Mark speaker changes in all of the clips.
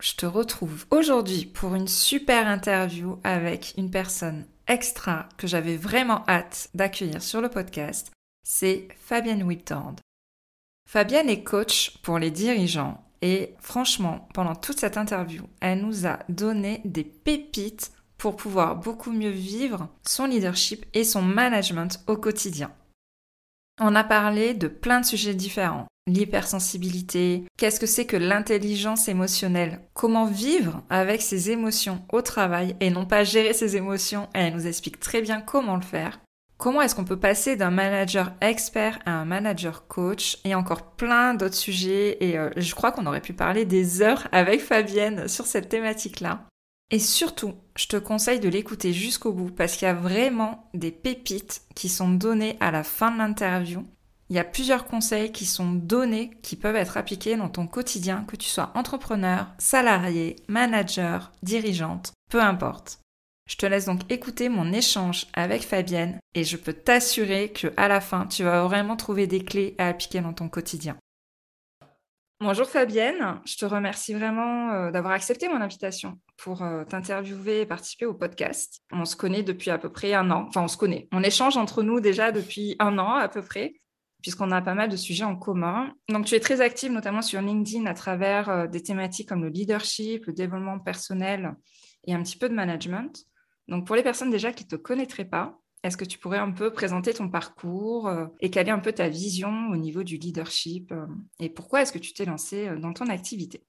Speaker 1: Je te retrouve aujourd'hui pour une super interview avec une personne extra que j'avais vraiment hâte d'accueillir sur le podcast. C'est Fabienne Whittord. Fabienne est coach pour les dirigeants et franchement, pendant toute cette interview, elle nous a donné des pépites pour pouvoir beaucoup mieux vivre son leadership et son management au quotidien. On a parlé de plein de sujets différents. L'hypersensibilité, qu'est-ce que c'est que l'intelligence émotionnelle, comment vivre avec ses émotions au travail et non pas gérer ses émotions, elle nous explique très bien comment le faire. Comment est-ce qu'on peut passer d'un manager expert à un manager coach? Et encore plein d'autres sujets et euh, je crois qu'on aurait pu parler des heures avec Fabienne sur cette thématique-là. Et surtout, je te conseille de l'écouter jusqu'au bout parce qu'il y a vraiment des pépites qui sont données à la fin de l'interview. Il y a plusieurs conseils qui sont donnés qui peuvent être appliqués dans ton quotidien, que tu sois entrepreneur, salarié, manager, dirigeante, peu importe. Je te laisse donc écouter mon échange avec Fabienne et je peux t'assurer que à la fin, tu vas vraiment trouver des clés à appliquer dans ton quotidien. Bonjour Fabienne, je te remercie vraiment euh, d'avoir accepté mon invitation pour euh, t'interviewer et participer au podcast. On se connaît depuis à peu près un an, enfin on se connaît, on échange entre nous déjà depuis un an à peu près, puisqu'on a pas mal de sujets en commun. Donc tu es très active notamment sur LinkedIn à travers euh, des thématiques comme le leadership, le développement personnel et un petit peu de management. Donc pour les personnes déjà qui ne te connaîtraient pas, est-ce que tu pourrais un peu présenter ton parcours euh, et quelle est un peu ta vision au niveau du leadership euh, et pourquoi est-ce que tu t'es lancé euh, dans ton activité?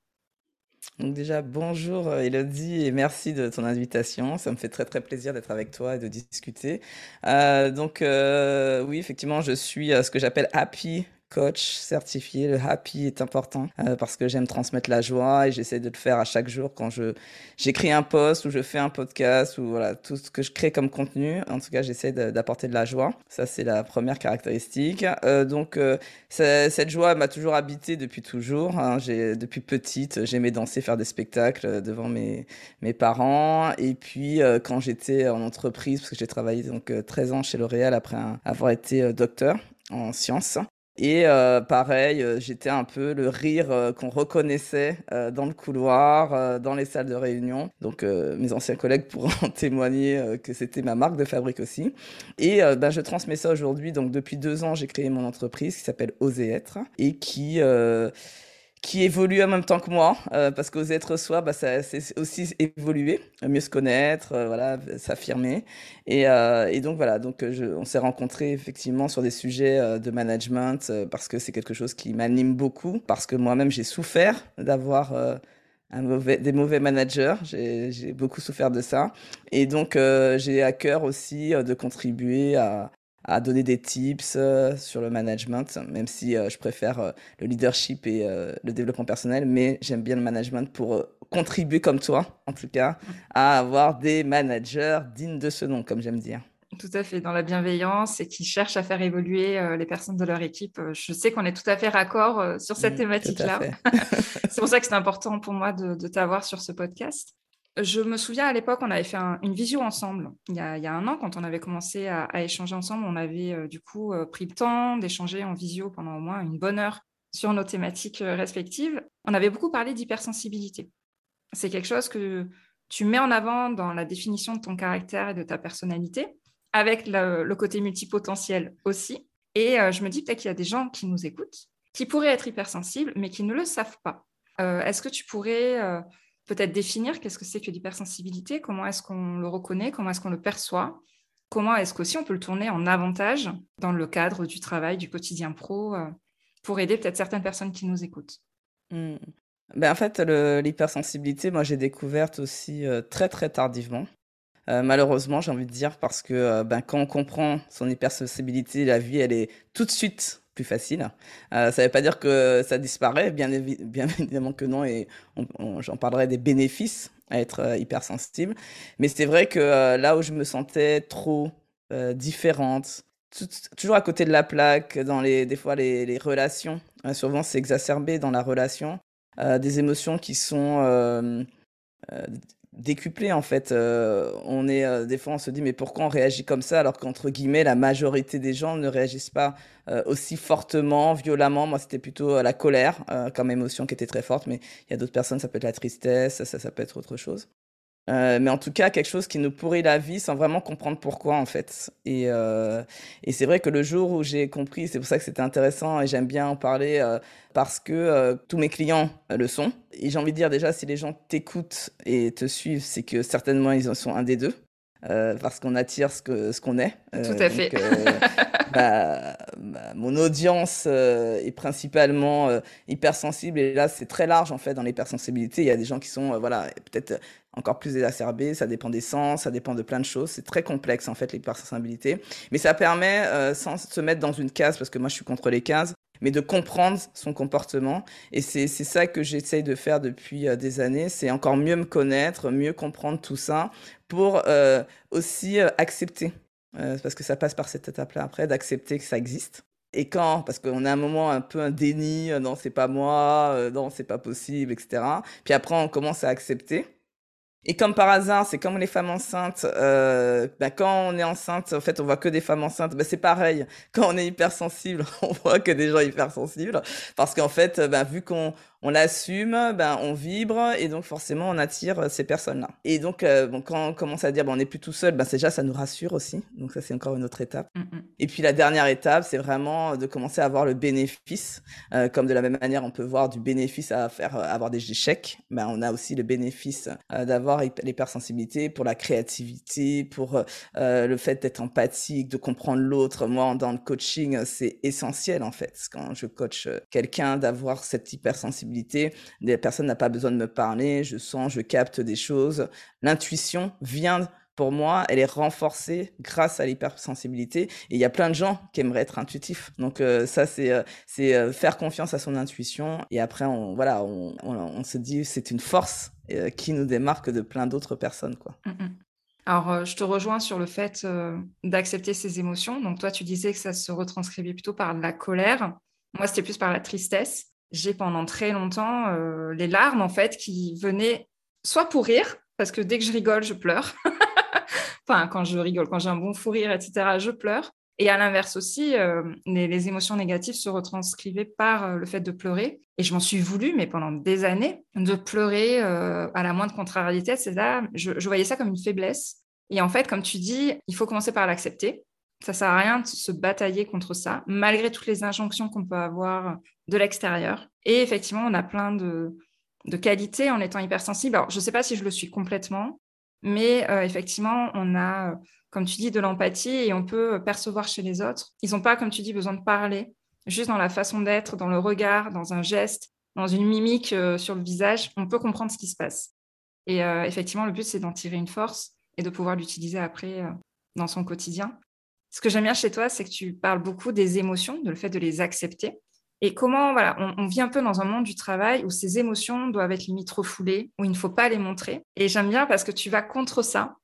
Speaker 2: Donc déjà, bonjour Elodie et merci de ton invitation. Ça me fait très très plaisir d'être avec toi et de discuter. donc oui, effectivement, je suis ce que j'appelle Happy coach certifié. Le happy est important euh, parce que j'aime transmettre la joie et j'essaie de le faire à chaque jour quand je j'écris un post ou je fais un podcast ou voilà tout ce que je crée comme contenu. En tout cas, j'essaie d'apporter de la joie. Ça, c'est la première caractéristique. Euh, donc, euh, cette joie m'a toujours habité depuis toujours. Hein. Depuis petite, j'aimais danser, faire des spectacles devant mes mes parents. Et puis, quand j'étais en entreprise, parce que j'ai travaillé donc 13 ans chez L'Oréal après avoir été docteur en sciences. Et euh, pareil, euh, j'étais un peu le rire euh, qu'on reconnaissait dans le couloir, dans les salles de réunion. Donc mes anciens collègues pourront témoigner que c'était ma marque de fabrique aussi. Et ben, je transmets ça aujourd'hui. Donc depuis deux ans, j'ai créé mon entreprise qui s'appelle Oser être et qui qui évolue en même temps que moi, euh, parce qu'oser être soi, bah, c'est aussi évoluer, mieux se connaître, euh, voilà, s'affirmer. Et, euh, donc voilà, donc on s'est rencontrés effectivement sur des sujets de management, parce que c'est quelque chose qui m'anime beaucoup, parce que moi-même j'ai souffert d'avoir des mauvais managers, j'ai beaucoup souffert de ça. Et donc j'ai à cœur aussi de contribuer à, à donner des tips euh, sur le management, même si euh, je préfère euh, le leadership et le développement personnel, mais j'aime bien le management pour contribuer comme toi, en tout cas, à avoir des managers dignes de ce nom, comme j'aime dire.
Speaker 1: Tout à fait, dans la bienveillance et qui cherchent à faire évoluer les personnes de leur équipe. Je sais qu'on est tout à fait raccord sur cette mmh, thématique-là. c'est pour ça que c'est important pour moi de, de t'avoir sur ce podcast. Je me souviens à l'époque, on avait fait une visio ensemble. Il y, a, un an, quand on avait commencé à, échanger ensemble, on avait euh, du coup euh, pris le temps d'échanger en visio pendant au moins une bonne heure sur nos thématiques euh, respectives. On avait beaucoup parlé d'hypersensibilité. C'est quelque chose que tu mets en avant dans la définition de ton caractère et de ta personnalité, avec le, côté multipotentiel aussi. Et je me dis peut-être qu'il y a des gens qui nous écoutent, qui pourraient être hypersensibles, mais qui ne le savent pas. Est-ce que tu pourrais peut-être définir qu'est-ce que c'est que l'hypersensibilité, comment est-ce qu'on le reconnaît, comment est-ce qu'on le perçoit, comment est-ce qu'aussi on peut le tourner en avantage dans le cadre du travail, du quotidien pro, euh, pour aider peut-être certaines personnes qui nous écoutent.
Speaker 2: Mmh. Ben, en fait, l'hypersensibilité, moi j'ai découverte aussi euh, très très tardivement. Euh, malheureusement, j'ai envie de dire, parce que ben, quand on comprend son hypersensibilité, la vie, elle est tout de suite plus facile. ça ne veut pas dire que ça disparaît, bien, évidemment que non, et j'en parlerai des bénéfices à être hypersensible. Mais c'est vrai que là où je me sentais trop différente, toujours à côté de la plaque, dans les, des fois les, les relations. Souvent, c'est exacerbé dans la relation. Euh, des émotions qui sont euh, euh, décuplées, en fait. on est, des fois, on se dit, mais pourquoi on réagit comme ça alors qu'entre guillemets, la majorité des gens ne réagissent pas aussi fortement, violemment. Moi, c'était plutôt la colère comme émotion qui était très forte, mais il y a d'autres personnes, ça peut être la tristesse, ça, ça peut être autre chose. Euh, mais en tout cas, quelque chose qui nous pourrit la vie sans vraiment comprendre pourquoi, en fait. Et, euh, et c'est vrai que le jour où j'ai compris, c'est pour ça que c'était intéressant et j'aime bien en parler euh, parce que euh, tous mes clients le sont. Et j'ai envie de dire déjà, si les gens t'écoutent et te suivent, c'est que certainement ils en sont un des deux. Euh, parce qu'on attire ce qu'on ce qu'on est.
Speaker 1: Tout à fait.
Speaker 2: bah, bah, mon audience est principalement hypersensible et là c'est très large en fait dans l'hypersensibilité. Il y a des gens qui sont voilà peut-être encore plus exacerbé, ça dépend des sens, ça dépend de plein de choses. C'est très complexe en fait l'hypersensibilité, mais ça permet euh, sans se mettre dans une case parce que moi je suis contre les cases, mais de comprendre son comportement. Et c'est ça que j'essaye de faire depuis euh, des années, c'est encore mieux me connaître, mieux comprendre tout ça pour euh, aussi accepter, parce que ça passe par cette étape-là après, d'accepter que ça existe. Et quand, parce qu'on a un moment un peu un déni, non c'est pas moi, non c'est pas possible, etc. Puis après on commence à accepter. Et comme par hasard, c'est comme les femmes enceintes. Euh, ben quand on est enceinte, en fait, on voit que des femmes enceintes. Ben c'est pareil. Quand on est hypersensible, on voit que des gens hypersensibles. Parce qu'en fait, ben, vu qu'on on l'assume, ben, on vibre et donc forcément on attire euh, ces personnes-là. Et donc euh, bon, quand on commence à dire ben, on n'est plus tout seul, ben, déjà ça nous rassure aussi. Donc ça c'est encore une autre étape. Mm, mm. Et puis la dernière étape, c'est vraiment de commencer à avoir le bénéfice. Euh, comme de la même manière on peut voir du bénéfice à faire avoir des échecs, ben, on a aussi le bénéfice d'avoir l'hypersensibilité pour la créativité, pour le fait d'être empathique, de comprendre l'autre. Moi dans le coaching c'est essentiel en fait quand je coach quelqu'un d'avoir cette hypersensibilité des personnes n'ont pas besoin de me parler, je sens, je capte des choses. L'intuition vient pour moi, elle est renforcée grâce à l'hypersensibilité. Et il y a plein de gens qui aimeraient être intuitifs. Donc euh, ça, c'est euh, euh, faire confiance à son intuition. Et après, on voilà, on, on, se dit c'est une force qui nous démarque de plein d'autres personnes, quoi.
Speaker 1: Mmh, mmh. Alors, je te rejoins sur le fait d'accepter ses émotions. Donc toi, tu disais que ça se retranscrivait plutôt par la colère. Moi, c'était plus par la tristesse j'ai pendant très longtemps euh, les larmes en fait qui venaient soit pour rire, parce que dès que je rigole, je pleure. enfin, quand je rigole, quand j'ai un bon fou rire, etc., je pleure. Et à l'inverse aussi, euh, les, émotions négatives se retranscrivaient par euh, le fait de pleurer. Et je m'en suis voulu, mais pendant des années, de pleurer à la moindre contrariété. C'est je, je voyais ça comme une faiblesse. Et en fait, comme tu dis, il faut commencer par l'accepter. Ça sert à rien de se batailler contre ça, malgré toutes les injonctions qu'on peut avoir de l'extérieur. Et effectivement, on a plein de, qualités en étant hypersensible. Alors, je ne sais pas si je le suis complètement, mais euh, effectivement, on a, euh, comme tu dis, de l'empathie et on peut percevoir chez les autres. Ils n'ont pas, comme tu dis, besoin de parler, juste dans la façon d'être, dans le regard, dans un geste, dans une mimique euh, sur le visage, on peut comprendre ce qui se passe. Et effectivement, le but, c'est d'en tirer une force et de pouvoir l'utiliser après dans son quotidien. Ce que j'aime bien chez toi, c'est que tu parles beaucoup des émotions, de le fait de les accepter. Et comment, voilà, on, vit un peu dans un monde du travail où ces émotions doivent être limite refoulées, où il ne faut pas les montrer. Et j'aime bien parce que tu vas contre ça.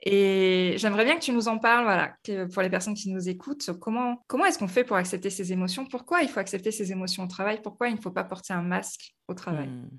Speaker 1: Et j'aimerais bien que tu nous en parles, voilà, pour les personnes qui nous écoutent, comment, est-ce qu'on fait pour accepter ces émotions? Pourquoi il faut accepter ces émotions au travail? Pourquoi il ne faut pas porter un masque au travail? Hmm.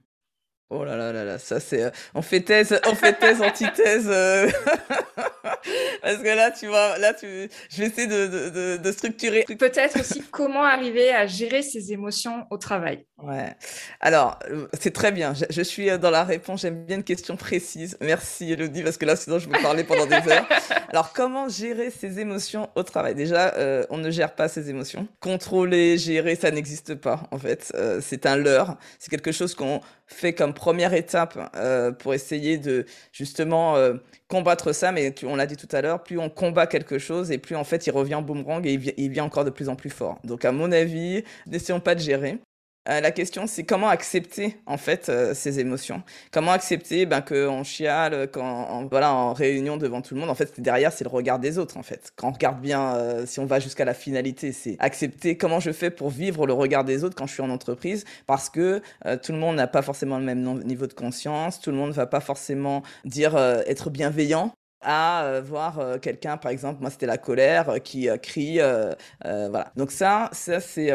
Speaker 2: Oh là là là là, ça c'est. Euh, on fait thèse, on fait thèse, antithèse. Euh. Parce que là, tu vois, là, tu, je vais essayer de, de, de, structurer.
Speaker 1: Peut-être aussi comment arriver à gérer ses émotions au travail.
Speaker 2: Ouais. Alors, euh, c'est très bien. Je, suis dans la réponse. J'aime bien une question précise. Merci, Elodie, parce que là, sinon, je vais parler pendant des heures. Alors, comment gérer ses émotions au travail? Déjà, on ne gère pas ses émotions. Contrôler, gérer, ça n'existe pas, en fait. c'est un leurre. C'est quelque chose qu'on fait comme première étape euh, pour essayer de justement euh, combattre ça. Mais on l'a dit tout à l'heure, plus on combat quelque chose et plus en fait il revient en boomerang et il, vient encore de plus en plus fort. Donc à mon avis, n'essayons pas de gérer. Euh, la question, c'est comment accepter en fait euh, ces émotions? Comment accepter ben, qu'on chiale quand, en, voilà, en réunion devant tout le monde. En fait, derrière, c'est le regard des autres. En fait, quand on regarde bien, euh, si on va jusqu'à la finalité, c'est accepter comment je fais pour vivre le regard des autres quand je suis en entreprise, parce que tout le monde n'a pas forcément le même niveau de conscience. Tout le monde ne va pas forcément dire être bienveillant à voir quelqu'un, par exemple, moi c'était la colère, qui crie, voilà. Donc ça, ça c'est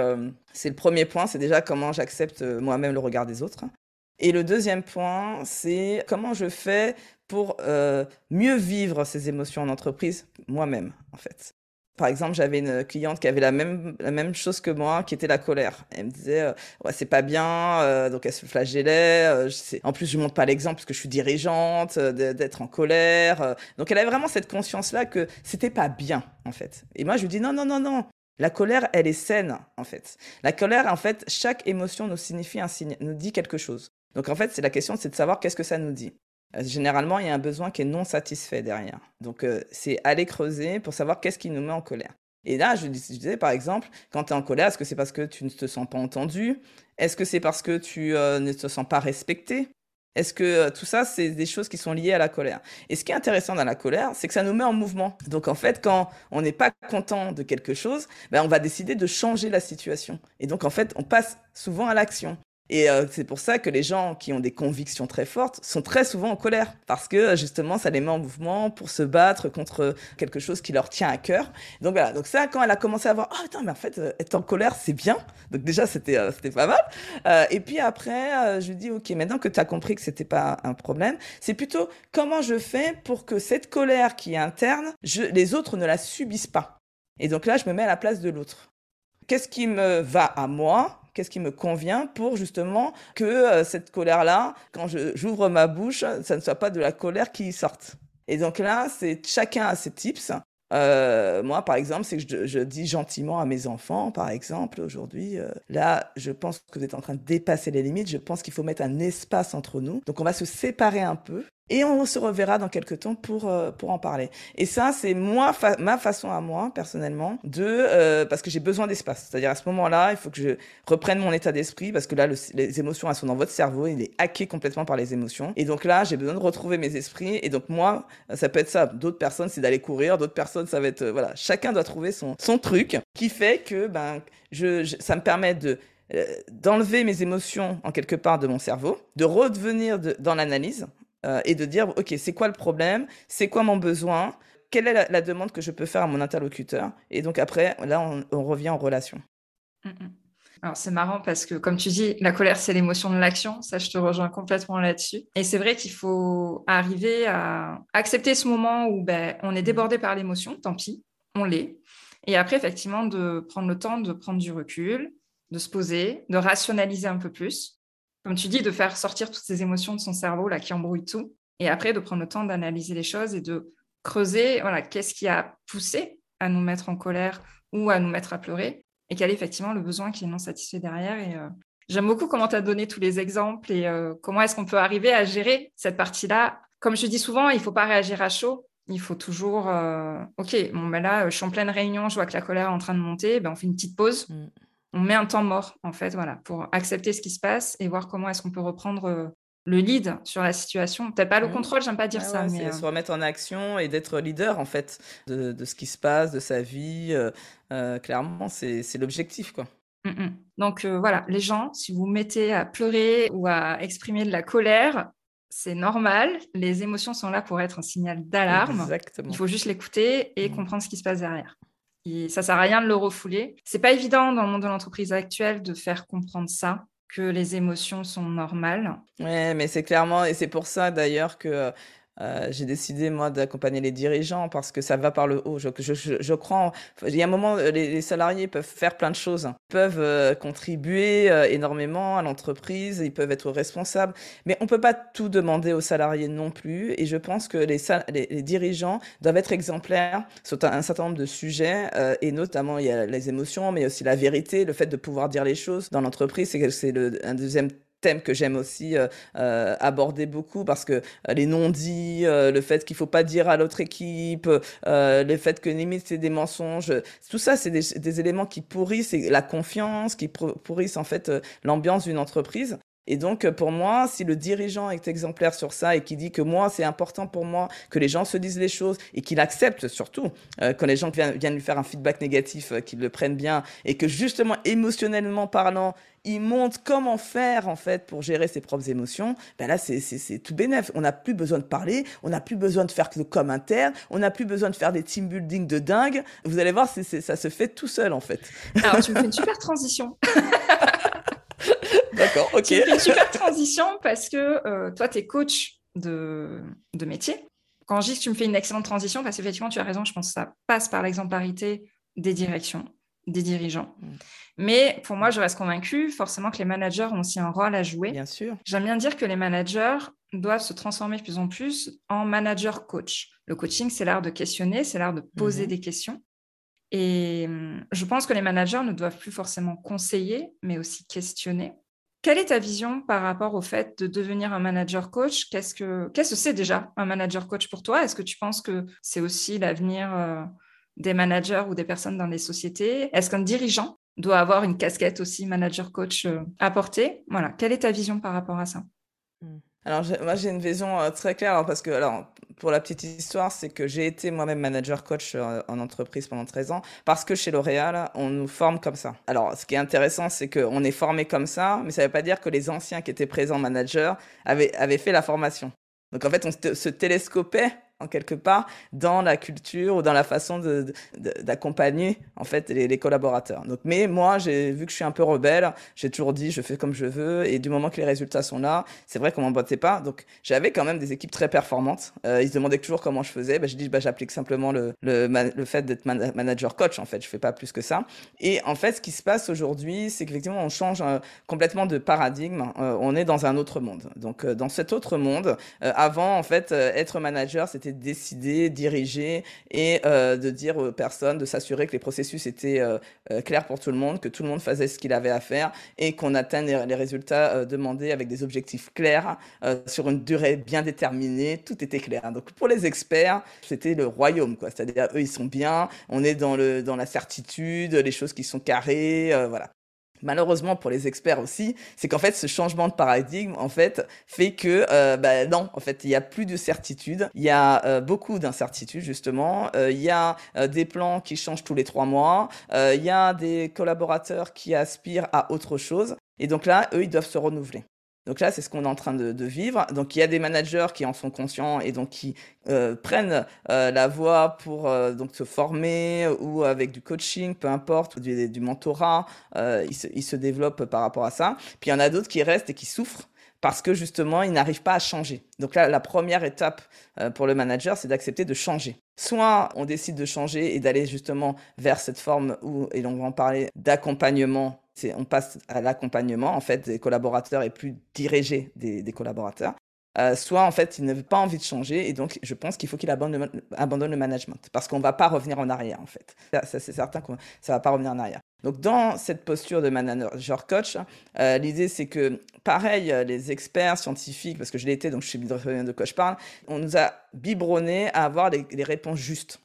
Speaker 2: c'est le premier point, c'est déjà comment j'accepte moi-même le regard des autres. Et le deuxième point, c'est comment je fais pour mieux vivre ces émotions en entreprise moi-même, en fait. Par exemple, j'avais une cliente qui avait la même, la même chose que moi, qui était la colère. Elle me disait, euh, c'est pas bien, euh, donc elle se flagellait. Euh, en plus, je ne montre pas l'exemple parce que je suis dirigeante, d'être en colère. donc elle avait vraiment cette conscience-là que c'était pas bien, en fait. Et moi, je lui dis, non, non, non, non. La colère, elle est saine, en fait. La colère, en fait, chaque émotion nous signifie un signe, nous dit quelque chose. Donc en fait, c'est la question, c'est de savoir qu'est-ce que ça nous dit. Euh, généralement, il y a un besoin qui est non satisfait derrière. Donc, euh, c'est aller creuser pour savoir qu'est-ce qui nous met en colère. Et là, je, disais, par exemple, quand tu es en colère, est-ce que c'est parce que tu ne te sens pas entendu? Est-ce que c'est parce que tu euh, ne te sens pas respecté? Est-ce que tout ça, c'est des choses qui sont liées à la colère? Et ce qui est intéressant dans la colère, c'est que ça nous met en mouvement. Donc, en fait, quand on n'est pas content de quelque chose, ben, on va décider de changer la situation. Et donc, en fait, on passe souvent à l'action. Et euh, c'est pour ça que les gens qui ont des convictions très fortes sont très souvent en colère, parce que justement, ça les met en mouvement pour se battre contre quelque chose qui leur tient à cœur. Donc voilà, donc ça, quand elle a commencé à voir, oh attends, mais en fait, euh, être en colère, c'est bien. Donc déjà, c'était euh, c'était pas mal. et puis après, je lui dis, ok, maintenant que tu as compris que c'était pas un problème, c'est plutôt comment je fais pour que cette colère qui est interne, je, les autres ne la subissent pas. Et donc là, je me mets à la place de l'autre. Qu'est-ce qui me va à moi? Qu'est-ce qui me convient pour justement que euh, cette colère-là, quand j'ouvre ma bouche, ça ne soit pas de la colère qui sorte. Et donc là, c'est chacun a ses tips. Euh, moi, par exemple, c'est que je, dis gentiment à mes enfants, par exemple, aujourd'hui, euh, là, je pense que vous êtes en train de dépasser les limites. Je pense qu'il faut mettre un espace entre nous. Donc, on va se séparer un peu et on se reverra dans quelques temps pour, euh, pour en parler. Et ça, c'est moi, ma façon à moi, personnellement, de, euh, parce que j'ai besoin d'espace. C'est-à-dire à ce moment-là, il faut que je reprenne mon état d'esprit, parce que là, les émotions, elles sont dans votre cerveau, il est hacké complètement par les émotions. Et donc là, j'ai besoin de retrouver mes esprits. Et donc moi, ça peut être ça. D'autres personnes, c'est d'aller courir. D'autres personnes, ça va être, euh, voilà, chacun doit trouver son, son truc qui fait que, ben, je, ça me permet de d'enlever mes émotions en quelque part de mon cerveau, de redevenir dans l'analyse, euh, et de dire, OK, c'est quoi le problème? C'est quoi mon besoin? Quelle est la, demande que je peux faire à mon interlocuteur? Et donc après, là, on, revient en relation.
Speaker 1: Mm, mm. Alors c'est marrant parce que comme tu dis, la colère c'est l'émotion de l'action, ça je te rejoins complètement là-dessus. Et c'est vrai qu'il faut arriver à accepter ce moment où ben, on est débordé par l'émotion, tant pis, on l'est. Et après effectivement de prendre le temps de prendre du recul, de se poser, de rationaliser un peu plus comme tu dis, de faire sortir toutes ces émotions de son cerveau là qui embrouillent tout, et après de prendre le temps d'analyser les choses et de creuser, voilà, qu'est-ce qui a poussé à nous mettre en colère ou à nous mettre à pleurer, et quel est effectivement le besoin qui est non satisfait derrière. Et euh, j'aime beaucoup comment tu as donné tous les exemples et euh, comment est-ce qu'on peut arriver à gérer cette partie-là. Comme je dis souvent, il ne faut pas réagir à chaud. Il faut toujours, euh, ok, bon ben là, je suis en pleine réunion, je vois que la colère est en train de monter, ben on fait une petite pause. Mm on met un temps mort, en fait, voilà, pour accepter ce qui se passe et voir comment est-ce qu'on peut reprendre euh, le lead sur la situation. Peut-être pas le mmh. contrôle, j'aime pas dire ça.
Speaker 2: mais euh se remettre en action et d'être leader, en fait, de, ce qui se passe, de sa vie. Euh, clairement, c'est l'objectif, quoi.
Speaker 1: Mmh, mmh. Donc voilà, les gens, si vous mettez à pleurer ou à exprimer de la colère, c'est normal. Les émotions sont là pour être un signal d'alarme. Il faut juste l'écouter et comprendre ce qui se passe derrière. Et ça sert à rien de le refouler. C'est pas évident dans le monde de l'entreprise actuelle de faire comprendre ça, que les émotions sont normales.
Speaker 2: Ouais, mais c'est clairement, et c'est pour ça d'ailleurs que euh, j'ai décidé, moi, d'accompagner les dirigeants parce que ça va par le haut. Je, je, je, crois. Il y a un moment, les, les, salariés peuvent faire plein de choses, ils peuvent euh, contribuer euh, énormément à l'entreprise, ils peuvent être responsables, mais on peut pas tout demander aux salariés non plus. Et je pense que les, les, dirigeants doivent être exemplaires sur un, certain nombre de sujets, et notamment il y a les émotions, mais aussi la vérité, le fait de pouvoir dire les choses dans l'entreprise, c'est un deuxième thème que j'aime aussi aborder beaucoup parce que les non-dits, le fait qu'il faut pas dire à l'autre équipe, le fait que limite c'est des mensonges, tout ça c'est des, des, éléments qui pourrissent la confiance, qui pourrissent en fait l'ambiance d'une entreprise. Et donc, pour moi, si le dirigeant est exemplaire sur ça et qui dit que moi, c'est important pour moi que les gens se disent les choses et qu'il accepte surtout euh, quand les gens viennent, lui faire un feedback négatif, euh, qu'ils le prennent bien et que justement, émotionnellement parlant, il montre comment faire en fait pour gérer ses propres émotions, ben là c'est tout bénef. On n'a plus besoin de parler, on n'a plus besoin de faire que comme interne, on n'a plus besoin de faire des team building de dingue. Vous allez voir, ça se fait tout seul en fait.
Speaker 1: Alors tu me fais une super transition.
Speaker 2: D'accord, ok.
Speaker 1: C'est une super transition parce que euh, toi, tu es coach de, de métier. Quand je dis que tu me fais une excellente transition, parce qu'effectivement, tu as raison, je pense que ça passe par l'exemplarité des directions, des dirigeants. Mm. Mais pour moi, je reste convaincue forcément que les managers ont aussi un rôle à jouer.
Speaker 2: Bien sûr.
Speaker 1: J'aime bien dire que les managers doivent se transformer de plus en plus en manager coach. Le coaching, c'est l'art de questionner, c'est l'art de poser mm-hmm. des questions. Et hum, je pense que les managers ne doivent plus forcément conseiller, mais aussi questionner. Quelle est ta vision par rapport au fait de devenir un manager coach? Qu'est-ce que c'est déjà un manager coach pour toi? Est-ce que tu penses que c'est aussi l'avenir euh, des managers ou des personnes dans les sociétés? Est-ce qu'un dirigeant doit avoir une casquette aussi manager coach euh, à porter Voilà, quelle est ta vision par rapport à ça?
Speaker 2: Alors, moi, j'ai une vision euh, très claire, parce que, alors, pour la petite histoire, c'est que j'ai été moi-même manager coach euh, en entreprise pendant 13 ans, parce que chez L'Oréal, on nous forme comme ça. Alors, ce qui est intéressant, c'est qu'on est formé comme ça, mais ça ne veut pas dire que les anciens qui étaient présents managers avaient, avaient fait la formation. Donc, en fait, on se télescopait en quelque part dans la culture ou dans la façon d'accompagner en fait les, collaborateurs. Donc, mais moi, j'ai vu que je suis un peu rebelle, j'ai toujours dit je fais comme je veux et du moment que les résultats sont là, c'est vrai qu'on m'embêtait pas. Donc, j'avais quand même des équipes très performantes. Euh, ils se demandaient toujours comment je faisais. Bah, je dis bah, j'applique simplement le, le, le fait d'être manager coach en fait. Je fais pas plus que ça. Et en fait, ce qui se passe aujourd'hui, c'est qu'effectivement, on change euh, complètement de paradigme. Euh, on est dans un autre monde. Donc, dans cet autre monde, avant en fait, être manager, c'était décider, diriger et euh, de dire aux personnes, de s'assurer que les processus étaient euh, euh, clairs pour tout le monde, que tout le monde faisait ce qu'il avait à faire et qu'on atteigne les, résultats demandés avec des objectifs clairs sur une durée bien déterminée. Tout était clair. Donc pour les experts, c'était le royaume, quoi. C'est-à-dire eux, ils sont bien, on est dans, le, dans la certitude, les choses qui sont carrées, voilà malheureusement pour les experts aussi, c'est qu'en fait ce changement de paradigme en fait fait que euh, bah, non, en fait il y a plus de certitude, il y a euh, beaucoup d'incertitudes justement, euh, il y a des plans qui changent tous les trois mois, il y a des collaborateurs qui aspirent à autre chose. Et donc là eux ils doivent se renouveler. Donc là, c'est ce qu'on est en train de, vivre. Donc il y a des managers qui en sont conscients et donc qui euh, prennent euh, la voie pour euh, donc se former ou avec du coaching, peu importe, ou du, mentorat. ils se, ils, se, développent par rapport à ça. Puis il y en a d'autres qui restent et qui souffrent parce que justement, ils n'arrivent pas à changer. Donc là, la première étape pour le manager, c'est d'accepter de changer. Soit on décide de changer et d'aller justement vers cette forme où, et on va en parler, d'accompagnement on passe à l'accompagnement en fait des collaborateurs et plus dirigé des, collaborateurs. Euh, soit en fait il n'avait pas envie de changer et donc je pense qu'il faut qu'il abandonne, le management parce qu'on ne va pas revenir en arrière en fait. Ça, c'est certain que ça ne va pas revenir en arrière. Donc dans cette posture de manager coach, euh, l'idée c'est que pareil les experts scientifiques, parce que je été donc je suis de coach parle, on nous a biberonné à avoir les réponses justes.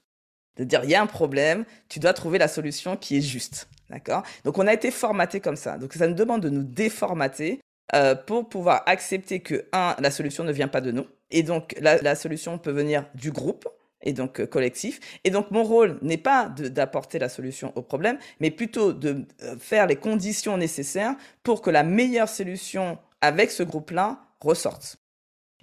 Speaker 2: De dire il y a un problème, tu dois trouver la solution qui est juste. D'accord? Donc on a été formaté comme ça. Donc ça nous demande de nous déformater euh, pour pouvoir accepter que, un, la solution ne vient pas de nous. Et donc la, solution peut venir du groupe et donc euh, collectif. Et donc mon rôle n'est pas d'apporter la solution au problème, mais plutôt de euh, faire les conditions nécessaires pour que la meilleure solution avec ce groupe-là ressorte.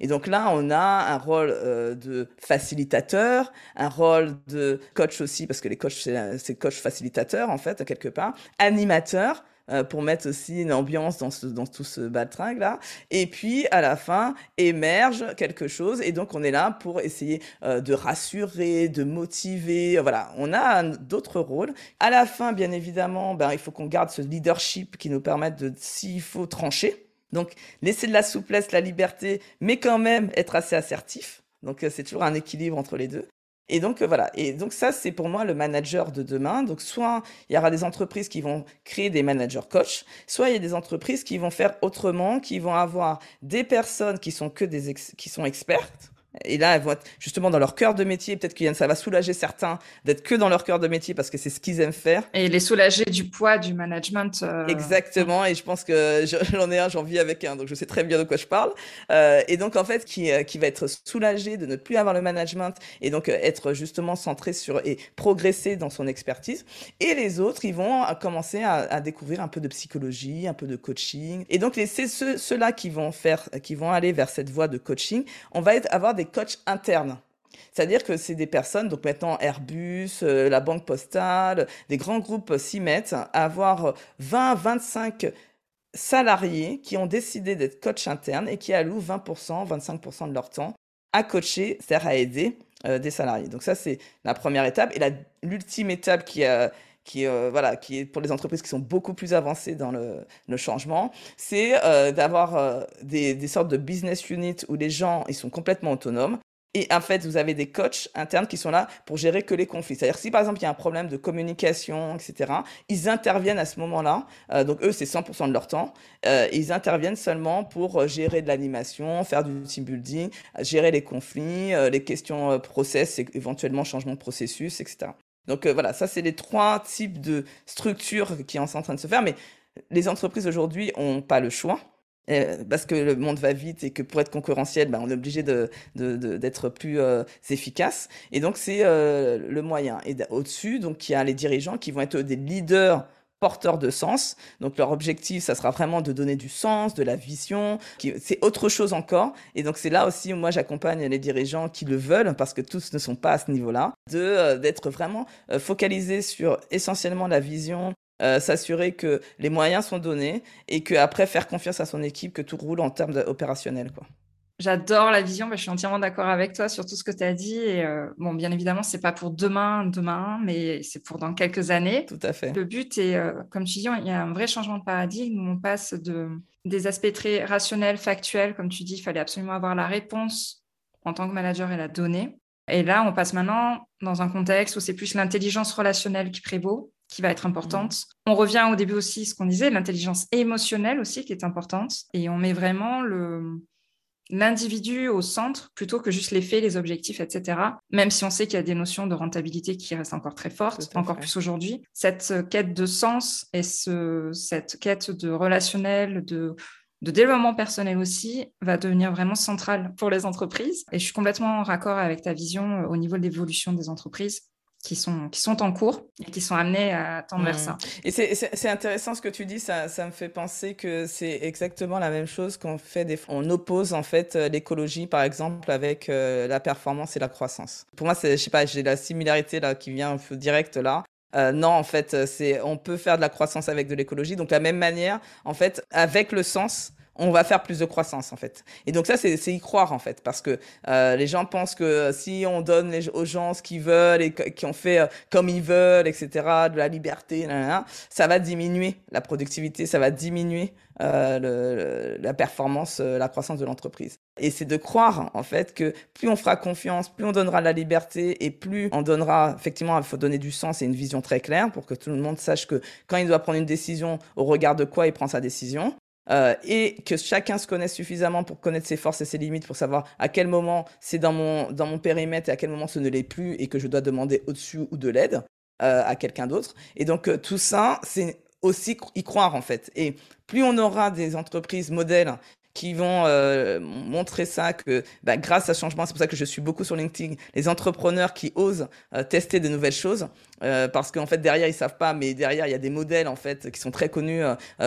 Speaker 2: Et donc là, on a un rôle euh, de facilitateur, un rôle de coach aussi, parce que les coachs, c'est coach facilitateur, en fait, quelque part, animateur, euh, pour mettre aussi une ambiance dans, ce, dans tout ce baltringue là. Et puis à la fin émerge quelque chose et donc on est là pour essayer euh, de rassurer, de motiver. Voilà, on a d'autres rôles. À la fin, bien évidemment, ben, il faut qu'on garde ce leadership qui nous permette de, s'il faut, trancher donc, laisser de la souplesse, la liberté, mais quand même être assez assertif. Donc, euh, c'est toujours un équilibre entre les deux. Et donc, voilà. Et donc, ça, c'est pour moi le manager de demain. Donc, soit il y aura des entreprises qui vont créer des managers coach, soit il y a des entreprises qui vont faire autrement, qui vont avoir des personnes qui sont que des qui sont expertes et là, elles vont être justement dans leur cœur de métier. Peut-être que ça va soulager certains d'être que dans leur cœur de métier parce que c'est ce qu'ils aiment faire.
Speaker 1: Et les soulager du poids du management. Euh,
Speaker 2: Exactement. Et je pense que j'en ai un, j'en vis avec un, donc je sais très bien de quoi je parle. Euh, et donc, en fait, qui, euh, qui va être soulagé de ne plus avoir le management et donc être justement centré sur et progresser dans son expertise. Et les autres, ils vont commencer à, à découvrir un peu de psychologie, un peu de coaching. Et donc, c'est ceux-là qui vont faire, qui vont aller vers cette voie de coaching. On va être, avoir des coachs internes. C'est-à-dire que c'est des personnes, donc maintenant Airbus, euh, la Banque Postale, des grands groupes s'y mettent à avoir 20, 25 salariés qui ont décidé d'être coach internes et qui allouent 20%, 25% de leur temps à coacher, c'est-à-dire à aider euh, des salariés. Donc ça, c'est la première étape. Et l'ultime étape qui a qui, euh, voilà, qui est pour les entreprises qui sont beaucoup plus avancées dans le, changement, c'est euh, d'avoir euh, des, des, sortes de business units où les gens ils sont complètement autonomes. Et en fait, vous avez des coachs internes qui sont là pour gérer que les conflits. C'est-à-dire si par exemple il y a un problème de communication, etc., ils interviennent à ce moment-là. donc eux, c'est 100% de leur temps. ils interviennent seulement pour gérer de l'animation, faire du team building, gérer les conflits, les questions process, éventuellement changement de processus, etc. Donc euh, voilà, ça c'est les trois types de structures qui sont en train de se faire. Mais les entreprises aujourd'hui n'ont pas le choix. Euh, parce que le monde va vite et que pour être concurrentiel, ben, on est obligé de, d'être plus euh, efficace. Et donc c'est le moyen. Et au-dessus, donc il y a les dirigeants qui vont être des leaders porteurs de sens. Donc leur objectif, ça sera vraiment de donner du sens, de la vision. C'est autre chose encore. Et donc c'est là aussi où moi j'accompagne les dirigeants qui le veulent, parce que tous ne sont pas à ce niveau-là, euh, d'être vraiment euh, focalisés sur essentiellement la vision, euh, s'assurer que les moyens sont donnés et qu'après faire confiance à son équipe, que tout roule en termes opérationnels.
Speaker 1: J'adore la vision, je suis entièrement d'accord avec toi sur tout ce que tu as dit. Et euh, bon, bien évidemment, c'est pas pour demain, demain, mais c'est pour dans quelques années.
Speaker 2: Tout à fait.
Speaker 1: Le but est, euh, comme tu dis, il y a un vrai changement de paradigme où on passe de des aspects très rationnels, factuels, comme tu dis, il fallait absolument avoir la réponse en tant que manager et la donner. Et là, on passe maintenant dans un contexte où c'est plus l'intelligence relationnelle qui prévaut, qui va être importante. Mmh. On revient au début aussi, ce qu'on disait, l'intelligence émotionnelle aussi qui est importante. Et on met vraiment le, l'individu au centre plutôt que juste les faits, les objectifs, etc. Même si on sait qu'il y a des notions de rentabilité qui restent encore très fortes, encore plus aujourd'hui. Cette quête de sens et cette quête de relationnel, de, de développement personnel aussi, va devenir vraiment centrale pour les entreprises. Et je suis complètement en raccord avec ta vision au niveau de l'évolution des entreprises qui sont, qui sont en cours et qui sont amenés à tendre vers mmh. ça.
Speaker 2: Et c'est intéressant ce que tu dis, ça, ça me fait penser que c'est exactement la même chose qu'on fait. Des... On oppose en fait euh, l'écologie, par exemple, avec euh, la performance et la croissance. Pour moi, je sais pas, j'ai la similarité là qui vient direct là. Euh, non, en fait, c'est on peut faire de la croissance avec de l'écologie. Donc, la même manière, en fait, avec le sens, on va faire plus de croissance en fait. Et donc ça, c'est y croire en fait, parce que euh, les gens pensent que euh, si on donne aux gens ce qu'ils veulent et qui ont fait euh, comme ils veulent, etc., de la liberté, ça va diminuer la productivité, ça va diminuer la performance, la croissance de l'entreprise. Et c'est de croire en fait que plus on fera confiance, plus on donnera la liberté et plus on donnera, effectivement, il faut donner du sens et une vision très claire pour que tout le monde sache que quand il doit prendre une décision, au regard de quoi il prend sa décision. Euh, et que chacun se connaisse suffisamment pour connaître ses forces et ses limites, pour savoir à quel moment c'est dans mon, dans mon périmètre et à quel moment ce ne l'est plus et que je dois demander au-dessus ou de l'aide euh, à quelqu'un d'autre. Et donc euh, tout ça, c'est aussi y croire en fait. Et plus on aura des entreprises modèles qui vont euh, montrer ça que bah, grâce à ce changement, c'est pour ça que je suis beaucoup sur LinkedIn, les entrepreneurs qui osent euh, tester de nouvelles choses, euh, parce qu'en fait derrière ils savent pas, mais derrière il y a des modèles en fait qui sont très connus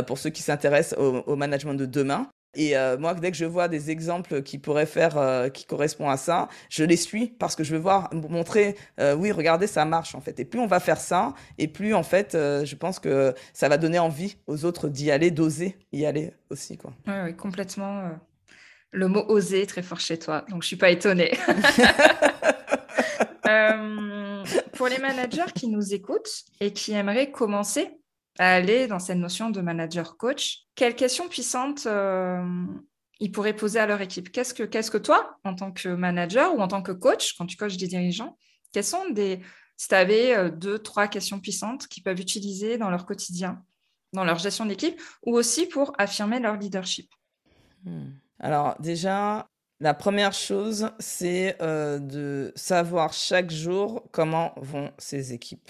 Speaker 2: pour ceux qui s'intéressent au, au, management de demain. Et euh, moi, dès que je vois des exemples qui pourraient faire, euh, qui correspondent à ça, je les suis parce que je veux voir, montrer, euh, oui, regardez, ça marche en fait. Et plus on va faire ça, et plus en fait, je pense que ça va donner envie aux autres d'y aller, d'oser y aller aussi, quoi.
Speaker 1: Oui, oui, complètement. Le mot oser très fort chez toi, donc je suis pas étonnée. pour les managers qui nous écoutent et qui aimeraient commencer à aller dans cette notion de manager coach. Quelles questions puissantes euh, ils pourraient poser à leur équipe? Qu'est-ce que, qu'est-ce que toi, en tant que manager ou en tant que coach, quand tu coaches des dirigeants, Quelles sont des, si tu avais euh, deux, trois questions puissantes qu'ils peuvent utiliser dans leur quotidien, dans leur gestion d'équipe, ou aussi pour affirmer leur leadership?
Speaker 2: Hmm. Alors déjà, la première chose, c'est euh, de savoir chaque jour comment vont ces équipes.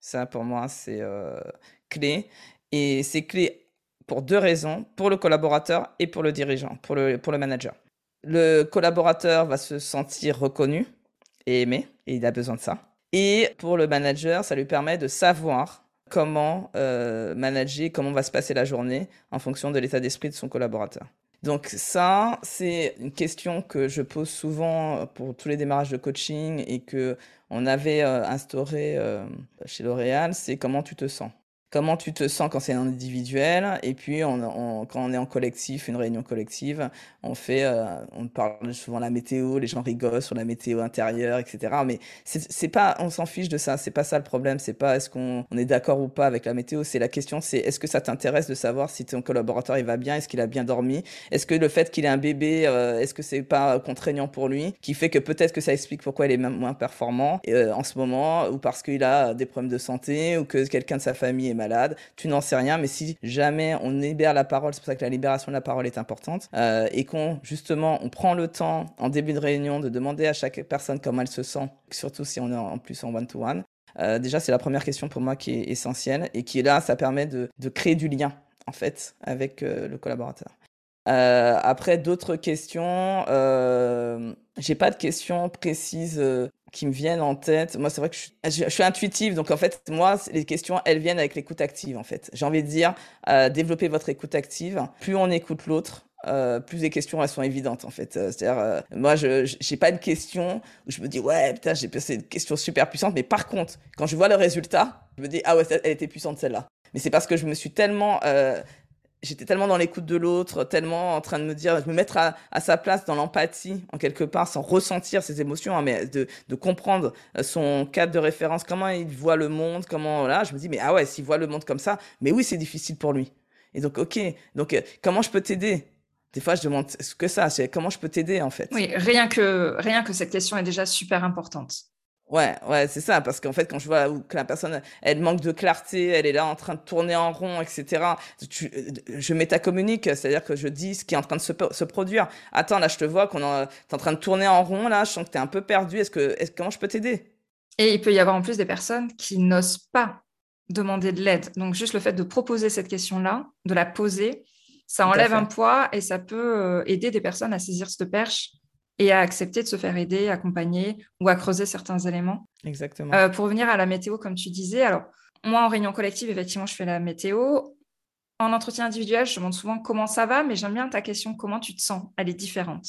Speaker 2: Ça, pour moi, c'est euh, clé. Et c'est clé pour deux raisons, pour le collaborateur et pour le dirigeant, pour le, pour le manager. Le collaborateur va se sentir reconnu et aimé, et il a besoin de ça. Et pour le manager, ça lui permet de savoir comment euh, manager, comment va se passer la journée en fonction de l'état d'esprit de son collaborateur. Donc ça, c'est une question que je pose souvent pour tous les démarrages de coaching et que on avait euh, instauré euh, chez L'Oréal, c'est comment tu te sens? Comment tu te sens quand c'est individuel. Et puis on, quand on est en collectif, une réunion collective, on fait, euh, on parle souvent de la météo, les gens rigolent sur la météo intérieure, etc. Mais c'est pas, on s'en fiche de ça, c'est pas ça le problème, c'est pas est-ce qu'on on est d'accord ou pas avec la météo, c'est la question, c'est est-ce que ça t'intéresse de savoir si ton collaborateur il va bien, est-ce qu'il a bien dormi, est-ce que le fait qu'il ait un bébé, euh, est-ce que c'est pas contraignant pour lui, qui fait que peut-être que ça explique pourquoi il est moins performant euh, en ce moment, ou parce qu'il a des problèmes de santé, ou que quelqu'un de sa famille est tu n'en sais rien, mais si jamais on libère la parole, c'est pour ça que la libération de la parole est importante, euh, et qu'on justement on prend le temps en début de réunion de demander à chaque personne comment elle se sent, surtout si on est en plus en one-to-one. Euh, déjà, c'est la première question pour moi qui est essentielle et qui est là, ça permet de, créer du lien en fait avec euh, le collaborateur. après, d'autres questions, j'ai pas de questions précises qui me viennent en tête. Moi, c'est vrai que je, suis intuitive, donc en fait, moi, les questions, elles viennent avec l'écoute active, en fait. J'ai envie de dire, euh, développer votre écoute active. Plus on écoute l'autre, euh, plus les questions elles sont évidentes en fait. Euh, c'est-à-dire, euh, moi, je j'ai pas de question où je me dis ouais putain j'ai passé une question super puissante, mais par contre, quand je vois le résultat, je me dis ah ouais elle était puissante celle-là. Mais c'est parce que je me suis tellement j'étais tellement dans l'écoute de l'autre, tellement en train de me dire, de me mettre à, sa place dans l'empathie, en quelque part, sans ressentir ses émotions, hein, mais de, de, comprendre euh, son cadre de référence, comment il voit le monde, comment, là, je me dis, mais ah ouais, s'il voit le monde comme ça, mais oui, c'est difficile pour lui. Et donc, ok, donc, euh, comment je peux t'aider? Des fois, je demande ce que ça, c'est comment je peux t'aider, en fait?
Speaker 1: Oui, rien que, rien que cette question est déjà super importante.
Speaker 2: Ouais, ouais, c'est ça, parce qu'en fait, quand je vois que la personne, elle manque de clarté, elle est là en train de tourner en rond, etc., tu, euh, je métacommunique, c'est-à-dire que je dis ce qui est en train de se, se produire. Attends, là, je te vois qu'on est en train de tourner en rond, là, je sens que tu es un peu perdu, est-ce que, comment je peux t'aider?
Speaker 1: Et il peut y avoir en plus des personnes qui n'osent pas demander de l'aide. Donc, juste le fait de proposer cette question-là, de la poser, ça enlève un poids et ça peut euh, aider des personnes à saisir cette perche et à accepter de se faire aider, accompagner ou à creuser certains éléments.
Speaker 2: Exactement.
Speaker 1: Euh, pour revenir à la météo, comme tu disais, alors moi en réunion collective, effectivement, je fais la météo. En entretien individuel, je demande souvent comment ça va, mais j'aime bien ta question comment tu te sens? Elle est différente.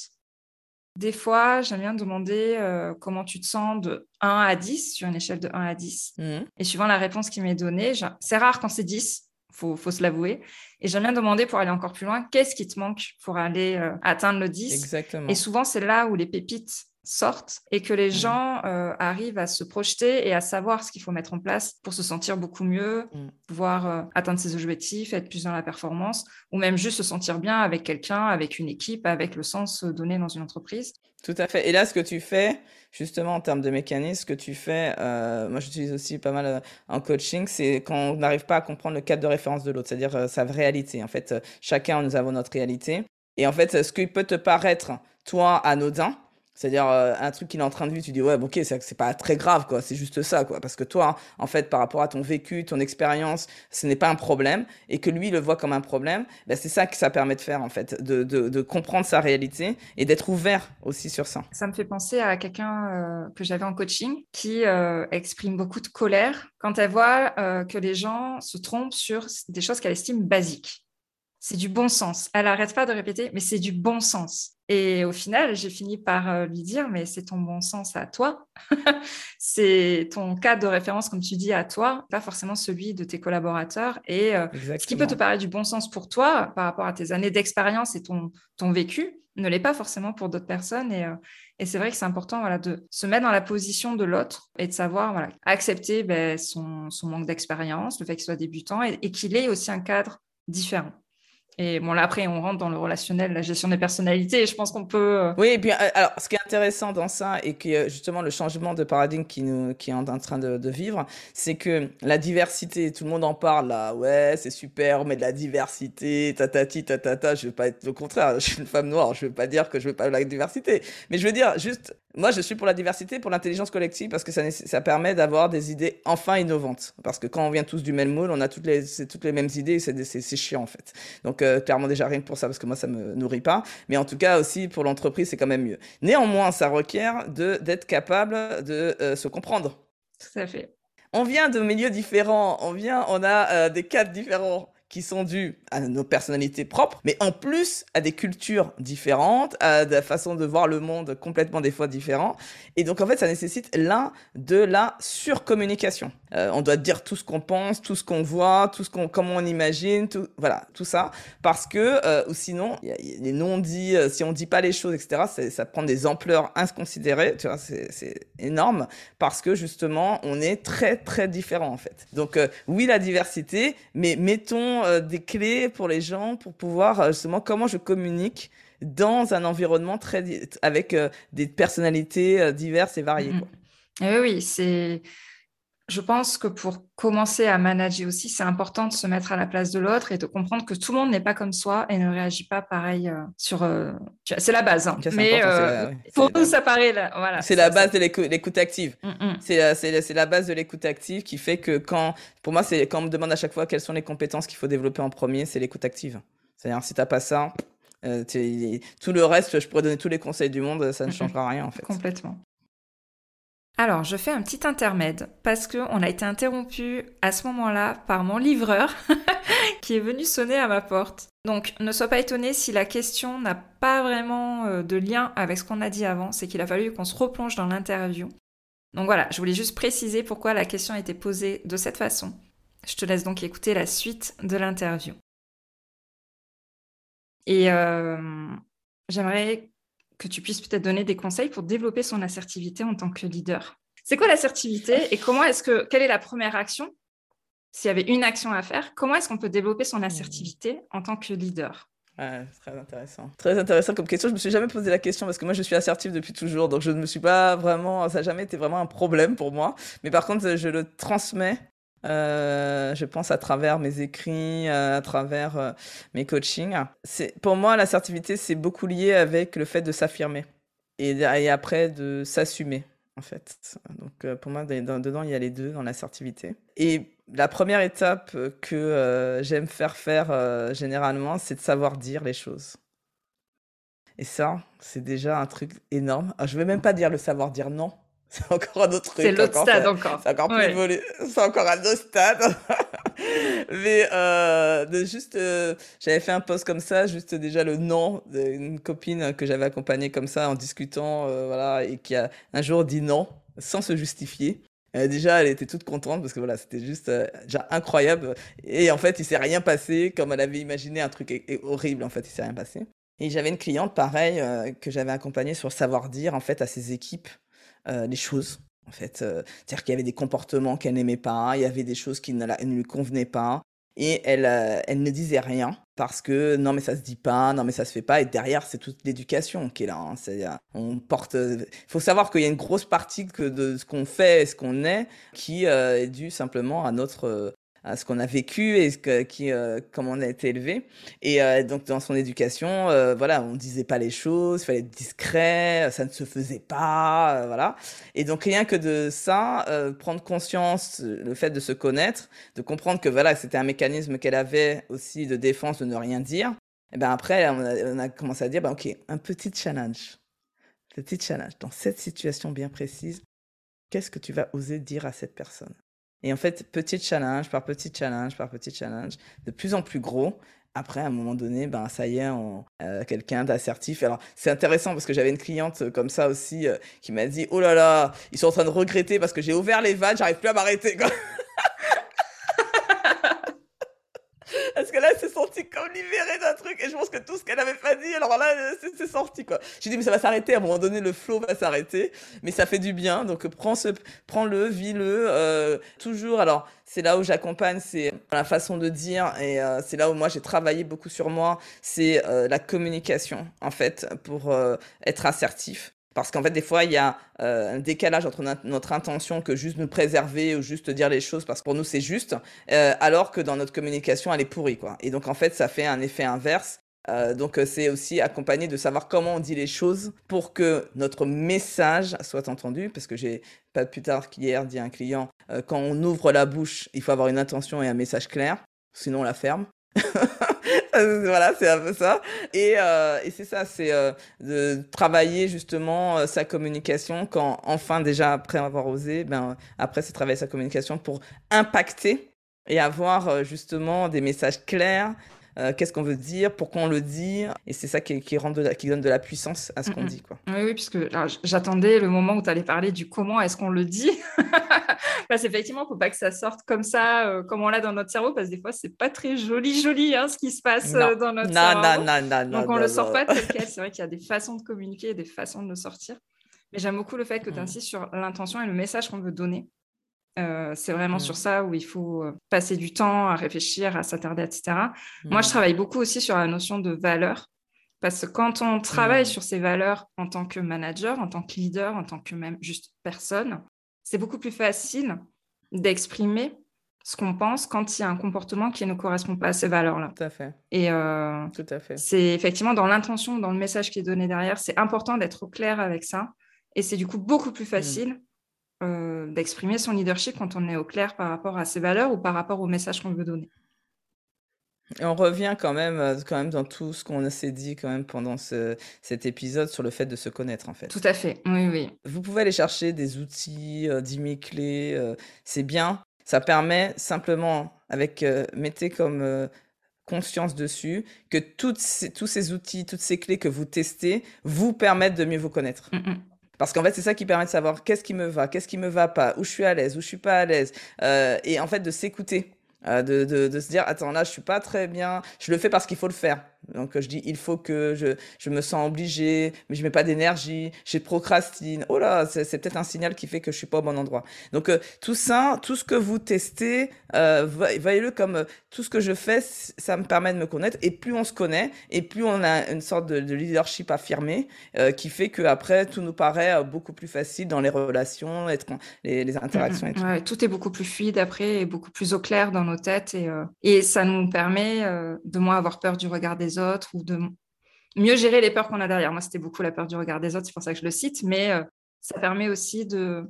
Speaker 1: Des fois, j'aime bien demander euh, comment tu te sens de 1 à 10, sur une échelle de 1 à 10. Mmh. Et suivant la réponse qui m'est donnée, c'est rare quand c'est 10, faut, faut se l'avouer. Et j'aime bien demander pour aller encore plus loin, qu'est-ce qui te manque pour aller euh, atteindre le 10
Speaker 2: Exactement.
Speaker 1: Et souvent, c'est là où les pépites sortent et que les mmh. gens euh, arrivent à se projeter et à savoir ce qu'il faut mettre en place pour se sentir beaucoup mieux, mmh. pouvoir euh, atteindre ses objectifs, être plus dans la performance, ou même juste se sentir bien avec quelqu'un, avec une équipe, avec le sens donné dans une entreprise.
Speaker 2: Tout à fait. Et là, ce que tu fais, justement, en termes de mécanisme, ce que tu fais, euh, moi j'utilise aussi pas mal euh, en coaching, c'est quand on n'arrive pas à comprendre le cadre de référence de l'autre, c'est-à-dire euh, sa réalité. En fait, chacun, nous avons notre réalité. Et en fait, ce qui peut te paraître, toi, anodin, c'est-à-dire euh, un truc qu'il est en train de vivre, tu dis ouais, ok, c'est pas très grave quoi, c'est juste ça quoi, parce que toi, en fait, par rapport à ton vécu, ton expérience, ce n'est pas un problème, et que lui le voit comme un problème, ben, c'est ça que ça permet de faire en fait, de, de, de comprendre sa réalité et d'être ouvert aussi sur ça.
Speaker 1: Ça me fait penser à quelqu'un euh, que j'avais en coaching qui euh, exprime beaucoup de colère quand elle voit que les gens se trompent sur des choses qu'elle estime basiques. C'est du bon sens. Elle n'arrête pas de répéter, mais c'est du bon sens. Et au final, j'ai fini par euh, lui dire, mais c'est ton bon sens à toi. c'est ton cadre de référence, comme tu dis, à toi, pas forcément celui de tes collaborateurs. Et euh, ce qui peut te paraître du bon sens pour toi, par rapport à tes années d'expérience et ton, ton vécu, ne l'est pas forcément pour d'autres personnes. Et, euh, et c'est vrai que c'est important voilà, de se mettre dans la position de l'autre et de savoir voilà, accepter ben, son, son, manque d'expérience, le fait qu'il soit débutant et qu'il ait aussi un cadre différent. Et bon, là, après, on rentre dans le relationnel, la gestion des personnalités, et je pense qu'on peut... Euh,
Speaker 2: oui, et puis, euh, alors, ce qui est intéressant dans ça, et que justement, le changement de paradigme qui, nous, qui est en, train de, vivre, c'est que la diversité, tout le monde en parle, là, ouais, c'est super, mais de la diversité, tatati, tatata, je veux pas être le contraire, je suis une femme noire, je veux pas dire que je veux pas de la diversité, mais je veux dire, juste, moi, je suis pour la diversité, pour l'intelligence collective, parce que ça, ça permet d'avoir des idées enfin innovantes. Parce que quand on vient tous du même moule, on a toutes les, toutes les mêmes idées, c'est chiant, en fait. Donc, euh, clairement, déjà, rien que pour ça, parce que moi, ça me nourrit pas. Mais en tout cas, aussi, pour l'entreprise, c'est quand même mieux. Néanmoins, ça requiert d'être capable de euh, se comprendre.
Speaker 1: Tout à fait.
Speaker 2: On vient de milieux différents, on vient, on a euh, des cadres différents qui sont dus à nos personnalités propres, mais en plus à des cultures différentes, à des façons de voir le monde complètement des fois différents. Et donc en fait, ça nécessite l'un de la surcommunication. Euh, on doit dire tout ce qu'on pense, tout ce qu'on voit, tout ce qu'on, comment on imagine, tout, voilà, tout ça, parce que euh, ou sinon, les non-dits, euh, si on dit pas les choses, etc., ça prend des ampleurs inconsidérées. Tu vois, c'est énorme parce que justement, on est très très différents en fait. Donc oui, la diversité, mais mettons euh, des clés pour les gens pour pouvoir euh, justement comment je communique dans un environnement très avec euh, des personnalités diverses et variées.
Speaker 1: Mm-hmm. Eh oui, c'est. Je pense que pour commencer à manager aussi, c'est important de se mettre à la place de l'autre et de comprendre que tout le monde n'est pas comme soi et ne réagit pas pareil sur. C'est la base, hein. mais pour nous, ça paraît
Speaker 2: voilà. C'est la base de l'écoute active. Mm, mm. C'est la base de l'écoute active qui fait que quand pour moi, c'est quand on me demande à chaque fois quelles sont les compétences qu'il faut développer en premier, c'est l'écoute active. C'est-à-dire, si t'as pas ça, euh, tout le reste, je pourrais donner tous les conseils du monde, ça ne changera rien en fait.
Speaker 1: Complètement. Alors, je fais un petit intermède parce qu'on a été interrompu à ce moment-là par mon livreur qui est venu sonner à ma porte. Donc, ne sois pas étonné si la question n'a pas vraiment euh, de lien avec ce qu'on a dit avant, c'est qu'il a fallu qu'on se replonge dans l'interview. Donc voilà, je voulais juste préciser pourquoi la question a été posée de cette façon. Je te laisse donc écouter la suite de l'interview. Et euh, j'aimerais que tu puisses peut-être donner des conseils pour développer son assertivité en tant que leader. C'est quoi l'assertivité et comment est-ce que quelle est la première action? S'il y avait une action à faire, comment est-ce qu'on peut développer son assertivité en tant que leader?
Speaker 2: Très intéressant. Très intéressant comme question. Je me suis jamais posé la question parce que moi je suis assertive depuis toujours, donc je ne me suis pas vraiment, ça n'a jamais été vraiment un problème pour moi. Mais par contre, je le transmets. Euh, je pense à travers mes écrits, euh, à travers euh, mes coachings. Pour moi l'assertivité, c'est beaucoup lié avec le fait de s'affirmer et, après de s'assumer en fait. Donc pour moi, dedans, il y a les deux dans l'assertivité. Et la première étape que j'aime faire faire généralement, c'est de savoir dire les choses. Et ça, c'est déjà un truc énorme. Je ne vais même pas dire le savoir dire non. C'est encore un autre truc.
Speaker 1: C'est l'autre stade encore.
Speaker 2: C'est encore plus évolué. C'est encore un autre stade. Mais euh, de juste, j'avais fait un post comme ça, juste déjà le nom d'une copine que j'avais accompagnée comme ça en discutant, voilà, et qui a un jour dit non sans se justifier. Euh, déjà, elle était toute contente parce que voilà, c'était juste euh, déjà incroyable. Et en fait, il s'est rien passé comme elle avait imaginé un truc horrible. En fait, il s'est rien passé. Et j'avais une cliente, pareil, euh, que j'avais accompagnée sur savoir dire en fait à ses équipes les choses. En fait, c'est-à-dire qu'il y avait des comportements qu'elle n'aimait pas, il y avait des choses qui ne, lui convenaient pas. Et elle, elle ne disait rien parce que non mais ça se dit pas, non mais ça se fait pas. Et derrière c'est toute l'éducation qui est là. Hein. C'est, on porte. Il faut savoir qu'il y a une grosse partie de ce qu'on fait et ce qu'on est qui est due simplement à notre à ce qu'on a vécu et ce que, qui, euh, comment on a été élevé. Et euh, donc dans son éducation, euh, voilà, on disait pas les choses, il fallait être discret, ça ne se faisait pas, voilà. Et donc rien que de ça, prendre conscience, le fait de se connaître, de comprendre que voilà, c'était un mécanisme qu'elle avait aussi de défense de ne rien dire. Et ben après, on a, on a commencé à dire, ben ok, un petit challenge, petit challenge dans cette situation bien précise. Qu'est-ce que tu vas oser dire à cette personne? Et en fait, petit challenge par petit challenge par petit challenge, de plus en plus gros. Après, à un moment donné, ben ça y est, on, euh, quelqu'un d'assertif. Alors, c'est intéressant parce que j'avais une cliente euh, comme ça aussi euh, qui m'a dit, oh là là, ils sont en train de regretter parce que j'ai ouvert les vannes, j'arrive plus à m'arrêter. parce que là, elle s'est sentie comme libérée d'un truc. Et je pense que tout ce qu'elle avait pas dit, alors là, c'est sorti, quoi. J'ai dit, mais ça va s'arrêter. À un moment donné, le flow va s'arrêter. Mais ça fait du bien. Donc, prends ce, prends-le, vis-le. Euh, toujours. Alors, c'est là où j'accompagne, c'est la façon de dire. Et euh, c'est là où moi, j'ai travaillé beaucoup sur moi. C'est euh, la communication, en fait, pour être assertif. Parce qu'en fait, des fois, il y a euh, un décalage entre notre intention que juste nous préserver ou juste dire les choses parce que pour nous, c'est juste, euh, alors que dans notre communication, elle est pourrie. Quoi. Et donc, en fait, ça fait un effet inverse. Euh, donc, c'est aussi accompagné de savoir comment on dit les choses pour que notre message soit entendu. Parce que j'ai pas plus tard qu'hier dit à un client, quand on ouvre la bouche, il faut avoir une intention et un message clair, sinon on la ferme. voilà, c'est un peu ça. Et, euh, et c'est ça, c'est euh, de travailler justement euh, sa communication quand enfin déjà après avoir osé, ben après c'est travailler sa communication pour impacter et avoir justement des messages clairs, euh, qu'est-ce qu'on veut dire, pourquoi on le dit, et c'est ça qui, qui, rend qui donne de la puissance à ce qu'on dit. Quoi.
Speaker 1: Oui, oui, puisque j'attendais le moment où tu allais parler du comment est-ce qu'on le dit. parce qu'effectivement, il ne faut pas que ça sorte comme ça, euh, comme on l'a dans notre cerveau, parce que des fois, c'est pas très joli, joli hein, ce qui se passe euh, dans notre cerveau. Non, non, non, non. Donc, on ne le sort pas tel quel. C'est vrai qu'il y a des façons de communiquer, des façons de le sortir. Mais j'aime beaucoup le fait que tu mm. insistes sur l'intention et le message qu'on veut donner. Euh, c'est vraiment sur mmh. ça où il faut euh, passer du temps à réfléchir, à s'attarder, etc. Moi, je mmh. travaille beaucoup aussi sur la notion de valeur. Parce que quand on travaille mmh. sur ces valeurs en tant que manager, en tant que leader, en tant que même juste personne, c'est beaucoup plus facile d'exprimer ce qu'on pense quand il y a un comportement qui ne correspond pas à ces valeurs-là.
Speaker 2: Tout à fait.
Speaker 1: Et euh,
Speaker 2: Tout à fait.
Speaker 1: c'est effectivement dans l'intention, dans le message qui est donné derrière, c'est important d'être clair avec ça. Et c'est du coup beaucoup plus facile euh, d'exprimer son leadership quand on est au clair par rapport à ses valeurs ou par rapport au message qu'on veut donner.
Speaker 2: Et on revient quand même, euh, quand même dans tout ce qu'on s'est dit quand même pendant ce, cet épisode sur le fait de se connaître en fait.
Speaker 1: Tout à fait, oui, oui.
Speaker 2: Vous pouvez aller chercher des outils, euh, 10 clés, euh, c'est bien. Ça permet simplement, avec, mettez comme conscience dessus, que toutes tous ces outils, toutes ces clés que vous testez vous permettent de mieux vous connaître. Mm, mm. Parce qu'en fait, c'est ça qui permet de savoir qu'est-ce qui me va, qu'est-ce qui me va pas, où je suis à l'aise, où je suis pas à l'aise. Euh, et en fait, de s'écouter. Euh, de, se dire attends là je suis pas très bien je le fais parce qu'il faut le faire donc je dis il faut que je, je me sens obligé mais je mets pas d'énergie je procrastine. Oh là c'est peut-être un signal qui fait que je suis pas au bon endroit. Donc euh, tout ça tout ce que vous testez euh, voyez-le comme euh, tout ce que je fais ça me permet de me connaître. Et plus on se connaît et plus on a une sorte de, de leadership affirmé qui fait que après tout nous paraît beaucoup plus facile dans les relations être les, les interactions et
Speaker 1: tout. Ouais, tout est beaucoup plus fluide après et beaucoup plus au clair dans nos têtes. Et, et ça nous permet de moins avoir peur du regard des autres ou de mieux gérer les peurs qu'on a derrière. Moi, c'était beaucoup la peur du regard des autres, c'est pour ça que je le cite, mais euh, ça permet aussi de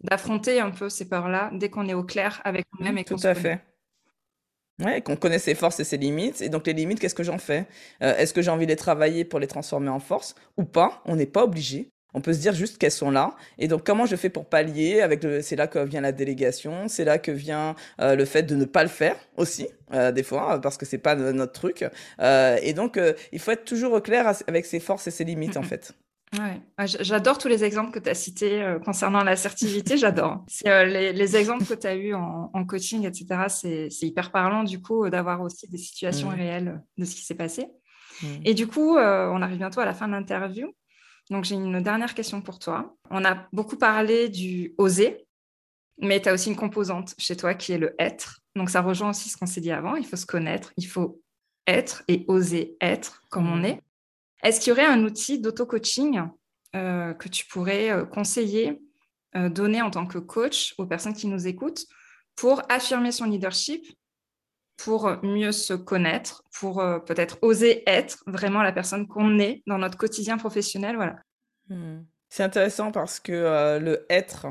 Speaker 1: d'affronter un peu ces peurs-là dès qu'on est au clair avec nous-mêmes et
Speaker 2: qu'on Tout à fait. Ouais, qu'on connaît ses forces et ses limites. Et donc les limites, qu'est-ce que j'en fais? Est-ce que j'ai envie de les travailler pour les transformer en force ou pas? On n'est pas obligé. On peut se dire juste qu'elles sont là. Et donc, comment je fais pour pallier avec C'est là que vient la délégation, c'est là que vient euh, le fait de ne pas le faire aussi, euh, des fois, parce que c'est pas notre truc. Euh, et donc, il faut être toujours au clair avec ses forces et ses limites, en fait.
Speaker 1: Ouais. Ah, j'adore tous les exemples que tu as cités concernant l'assertivité, j'adore. Les, les, exemples que tu as eus en, coaching, etc., c'est hyper parlant du coup d'avoir aussi des situations mmh. réelles de ce qui s'est passé. Mmh. Et du coup, on arrive bientôt à la fin de l'interview. Donc, j'ai une dernière question pour toi. On a beaucoup parlé du oser, mais tu as aussi une composante chez toi qui est le être. Donc, ça rejoint aussi ce qu'on s'est dit avant. Il faut se connaître, il faut être et oser être comme on est. Est-ce qu'il y aurait un outil d'auto-coaching euh, que tu pourrais euh, conseiller, euh, donner en tant que coach aux personnes qui nous écoutent pour affirmer son leadership pour mieux se connaître, pour euh, peut-être oser être vraiment la personne qu'on est dans notre quotidien professionnel. Voilà.
Speaker 2: Hmm. C'est intéressant parce que euh, le être,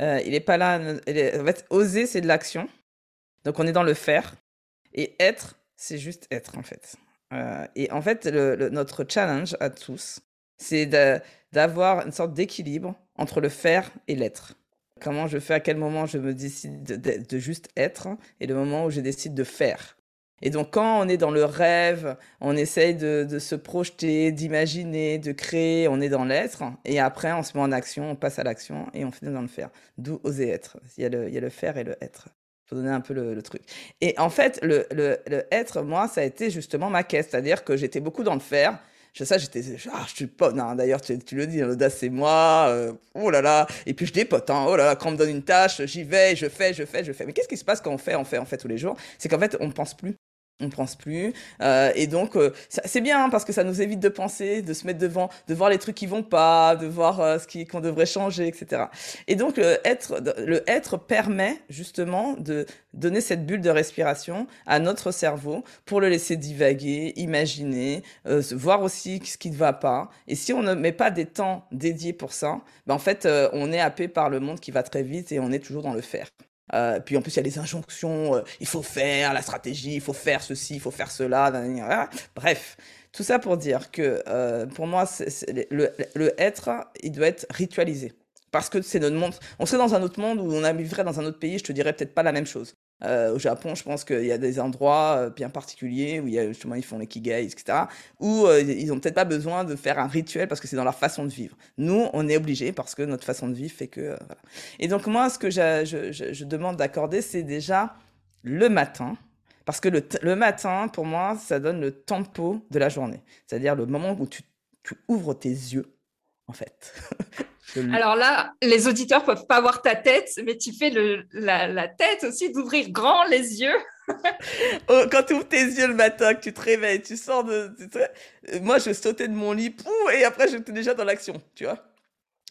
Speaker 2: euh, il n'est pas là. En fait, oser, c'est de l'action. Donc on est dans le faire. Et être, c'est juste être en fait. et en fait, notre challenge à tous, c'est d'avoir une sorte d'équilibre entre le faire et l'être. Comment je fais, à quel moment je me décide de, juste être et le moment où je décide de faire. Et donc quand on est dans le rêve, on essaye de, se projeter, d'imaginer, de créer, on est dans l'être. Et après, on se met en action, on passe à l'action et on finit dans le faire. D'où oser être. Il y, a le, il y a le faire et le être. Pour donner un peu le, truc. Et en fait, le, le, être, moi, ça a été justement ma quête. C'est-à-dire que j'étais beaucoup dans le faire. Je, ça, j'étais, ah, je suis pas, non, d'ailleurs, tu, le dis, l'audace, c'est moi, euh, oh là là, et puis je dépote, hein, oh là là, quand on me donne une tâche, j'y vais, je fais, je fais, je fais. Mais qu'est-ce qui se passe quand on fait, on fait, on fait tous les jours? C'est qu'en fait, on ne pense plus on ne pense plus. Euh, et donc, euh, c'est bien hein, parce que ça nous évite de penser, de se mettre devant, de voir les trucs qui vont pas, de voir euh, ce qui qu'on devrait changer, etc. Et donc, le être, le être permet justement de donner cette bulle de respiration à notre cerveau pour le laisser divaguer, imaginer, voir aussi ce qui ne va pas. Et si on ne met pas des temps dédiés pour ça, ben en fait, on est happé par le monde qui va très vite et on est toujours dans le faire. Euh, puis en plus, il y a les injonctions, euh, il faut faire la stratégie, il faut faire ceci, il faut faire cela. Bref, tout ça pour dire que euh, pour moi, le, le, être, il doit être ritualisé. Parce que c'est notre monde. On serait dans un autre monde où on vivrait dans un autre pays, je te dirais peut-être pas la même chose. Euh, au Japon, je pense qu'il y a des endroits euh, bien particuliers où justement ils font les kigai, etc. Où euh, ils ont peut-être pas besoin de faire un rituel parce que c'est dans leur façon de vivre. Nous, on est obligé parce que notre façon de vivre fait que. Voilà. Et donc moi, ce que je, demande d'accorder, c'est déjà le matin. Parce que le, matin, pour moi, ça donne le tempo de la journée. C'est-à-dire le moment où tu ouvres tes yeux, en fait.
Speaker 1: Alors là, les auditeurs peuvent pas voir ta tête, mais tu fais le, la, tête aussi d'ouvrir grand les yeux.
Speaker 2: Oh, quand tu ouvres tes yeux le matin, que tu te réveilles, tu sors de... Moi, je sautais de mon lit, et après, j'étais déjà dans l'action, tu vois.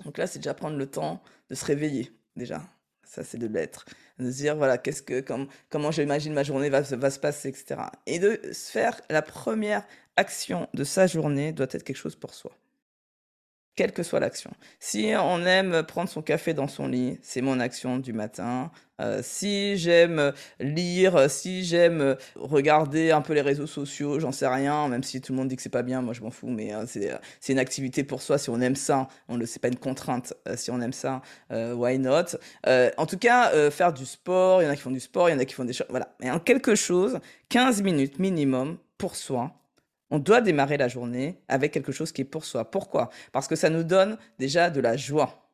Speaker 2: Donc là, c'est déjà prendre le temps de se réveiller, déjà. Ça, c'est de l'être. De se dire, voilà, qu'est-ce que, comme, comment j'imagine ma journée va, va se passer, etc. Et de se faire la première action de sa journée doit être quelque chose pour soi quelle que soit l'action. Si on aime prendre son café dans son lit, c'est mon action du matin. Euh, si j'aime lire, si j'aime regarder un peu les réseaux sociaux, j'en sais rien, même si tout le monde dit que c'est pas bien, moi je m'en fous, mais euh, c'est une activité pour soi. Si on aime ça, on le c'est pas une contrainte. Euh, si on aime ça, why not? En tout cas, faire du sport, il y en a qui font du sport, il y en a qui font des choses, voilà. Mais en quelque chose, 15 minutes minimum pour soi, on doit démarrer la journée avec quelque chose qui est pour soi. Pourquoi? Parce que ça nous donne déjà de la joie.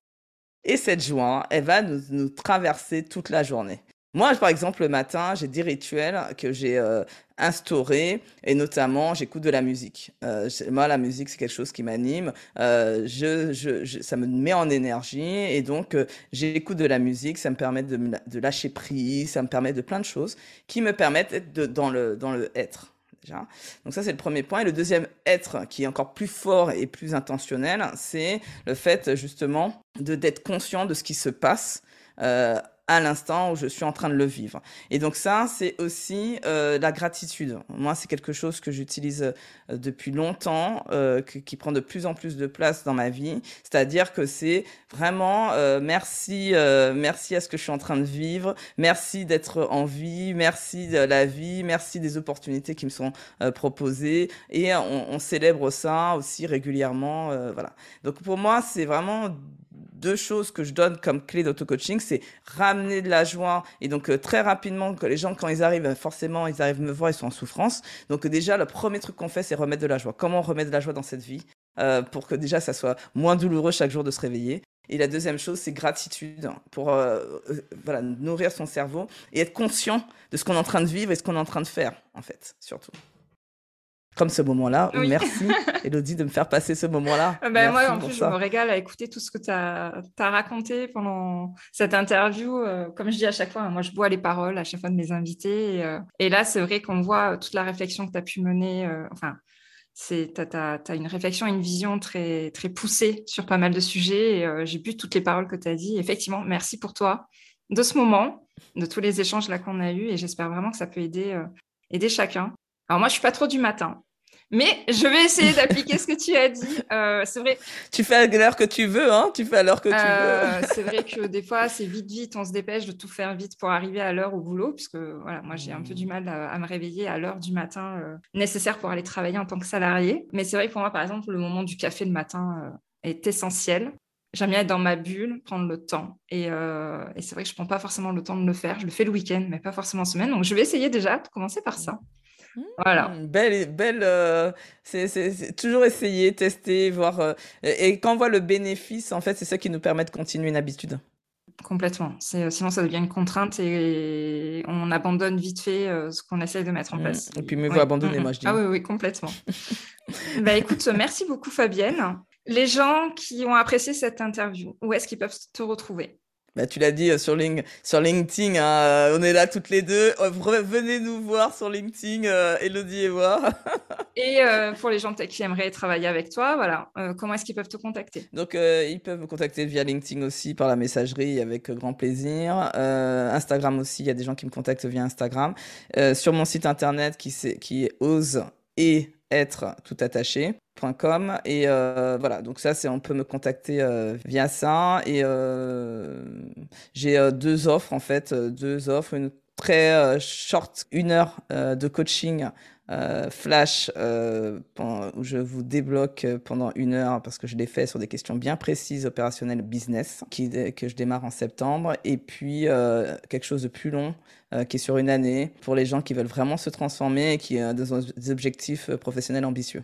Speaker 2: Et cette joie, elle va nous, traverser toute la journée. Moi, par exemple, le matin, j'ai des rituels que j'ai euh, instaurés, et notamment, j'écoute de la musique. Euh, moi, la musique, c'est quelque chose qui m'anime. Euh, ça me met en énergie, et donc, j'écoute de la musique. Ça me permet de, lâcher prise, ça me permet de plein de choses qui me permettent d'être dans le, dans le être. Donc ça, c'est le premier point. Et le deuxième être, qui est encore plus fort et plus intentionnel, c'est le fait justement de d'être conscient de ce qui se passe euh, à l'instant où je suis en train de le vivre. Et donc ça, c'est aussi euh, la gratitude. Moi, c'est quelque chose que j'utilise euh, depuis longtemps, euh, qui prend de plus en plus de place dans ma vie. C'est-à-dire que c'est vraiment euh, merci, euh, merci à ce que je suis en train de vivre, merci d'être en vie, merci de la vie, merci des opportunités qui me sont proposées. Et on, on, célèbre ça aussi régulièrement. voilà. Donc pour moi, c'est vraiment deux choses que je donne comme clé d'auto-coaching, c'est ramener de la joie. Et donc, euh, très rapidement, que les gens, quand ils arrivent, forcément, ils arrivent me voir, ils sont en souffrance. Donc, déjà, le premier truc qu'on fait, c'est remettre de la joie. Comment remettre de la joie dans cette vie euh, pour que déjà, ça soit moins douloureux chaque jour de se réveiller? Et la deuxième chose, c'est gratitude pour euh, voilà, nourrir son cerveau et être conscient de ce qu'on est en train de vivre et ce qu'on est en train de faire, en fait, surtout comme ce moment-là. Merci, Elodie, de me faire passer ce moment-là.
Speaker 1: Ben moi, en plus, je me régale à écouter tout ce que tu as, raconté pendant cette interview. Euh, comme je dis à chaque fois, moi, je bois les paroles à chaque fois de mes invités. Et, euh, là, c'est vrai qu'on voit toute la réflexion que tu as pu mener. Euh, enfin, tu as, une réflexion, une vision très, très poussée sur pas mal de sujets. J'ai bu toutes les paroles que tu as dit. Effectivement, merci pour toi de ce moment, de tous les échanges là qu'on a eus. Et j'espère vraiment que ça peut aider, aider chacun. Alors moi, je suis pas trop du matin. Mais je vais essayer d'appliquer ce que tu as dit. Euh, c'est vrai.
Speaker 2: Tu fais à l'heure que tu veux, hein Tu fais à l'heure que tu
Speaker 1: euh, veux. c'est vrai que des fois, c'est vite, vite. On se dépêche de tout faire vite pour arriver à l'heure au boulot, puisque voilà, moi, j'ai un peu du mal à, me réveiller à l'heure du matin euh, nécessaire pour aller travailler en tant que salarié. Mais c'est vrai que pour moi, par exemple, le moment du café le matin est essentiel. J'aime bien être dans ma bulle, prendre le temps. Et, et c'est vrai que je prends pas forcément le temps de le faire. Je le fais le week-end, mais pas forcément en semaine. Donc, je vais essayer déjà de commencer par ça. Voilà.
Speaker 2: Mmh, belle, belle. Euh, c'est toujours essayer, tester, voir. Euh, et, quand on voit le bénéfice, en fait, c'est ça qui nous permet de continuer une habitude.
Speaker 1: Complètement. C'est, sinon, ça devient une contrainte et on abandonne vite fait ce qu'on essaye de mettre en mmh. place.
Speaker 2: Et puis, mieux vaut abandonner, moi, je dis.
Speaker 1: Ah oui, oui, complètement. bah, écoute, merci beaucoup, Fabienne. Les gens qui ont apprécié cette interview, où est-ce qu'ils peuvent te retrouver?
Speaker 2: Bah, tu l'as dit euh, sur, sur LinkedIn, hein, euh, on est là toutes les deux. Euh, venez nous voir sur LinkedIn, Elodie et moi.
Speaker 1: et pour les gens qui aimeraient travailler avec toi, voilà, comment est-ce qu'ils peuvent te contacter?
Speaker 2: Donc, ils peuvent me contacter via LinkedIn aussi, par la messagerie, avec grand plaisir. Instagram aussi, il y a des gens qui me contactent via Instagram. sur mon site internet qui, qui est ose et être tout attaché et euh, voilà. Donc ça c'est on peut me contacter euh, via ça. Et euh, j'ai deux offres en fait. Deux offres. Une très short une heure de coaching flash où je vous débloque pendant une heure parce que je l'ai fait sur des questions bien précises opérationnelles business que je démarre en septembre et puis quelque chose de plus long qui est sur une année pour les gens qui veulent vraiment se transformer et qui ont des objectifs professionnels ambitieux.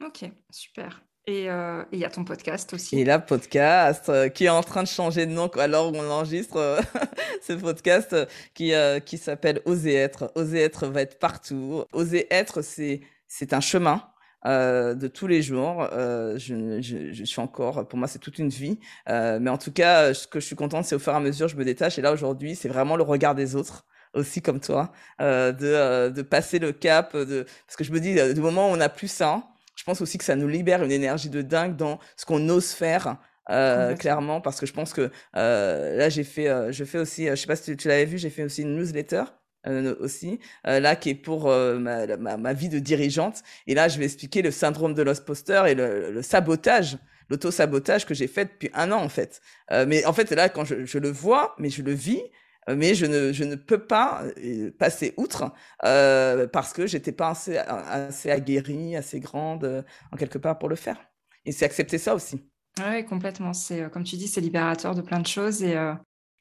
Speaker 1: Ok, super. Et euh, il y a ton podcast aussi.
Speaker 2: Et la podcast euh, qui est en train de changer de nom alors on enregistre euh, ce podcast qui, qui s'appelle Oser être. Oser être va être partout. Oser être, c'est, c'est un chemin. de tous les jours. Je, je, je, suis encore, pour moi, c'est toute une vie. mais en tout cas, ce que je suis contente, c'est au fur et à mesure, je me détache. Et là, aujourd'hui, c'est vraiment le regard des autres aussi comme toi, de, de passer le cap, de... parce que je me dis, du moment où on n'a plus ça, je pense aussi que ça nous libère une énergie de dingue dans ce qu'on ose faire. Euh, clairement parce que je pense que euh, là j'ai fait euh, je fais aussi je sais pas si tu, l'avais vu j'ai fait aussi une newsletter aussi là qui est pour ma, ma, vie de dirigeante et là je vais expliquer le syndrome de l'imposteur et le, le sabotage l'auto-sabotage que j'ai fait depuis un an en fait mais en fait là quand je, je le vois mais je le vis mais je ne, je ne peux pas euh, passer outre euh, parce que j'étais pas assez, assez aguerrie, assez grande euh, en quelque part pour le faire. Et c'est accepter ça aussi.
Speaker 1: Oui, complètement. C'est comme tu dis, c'est libérateur de plein de choses et,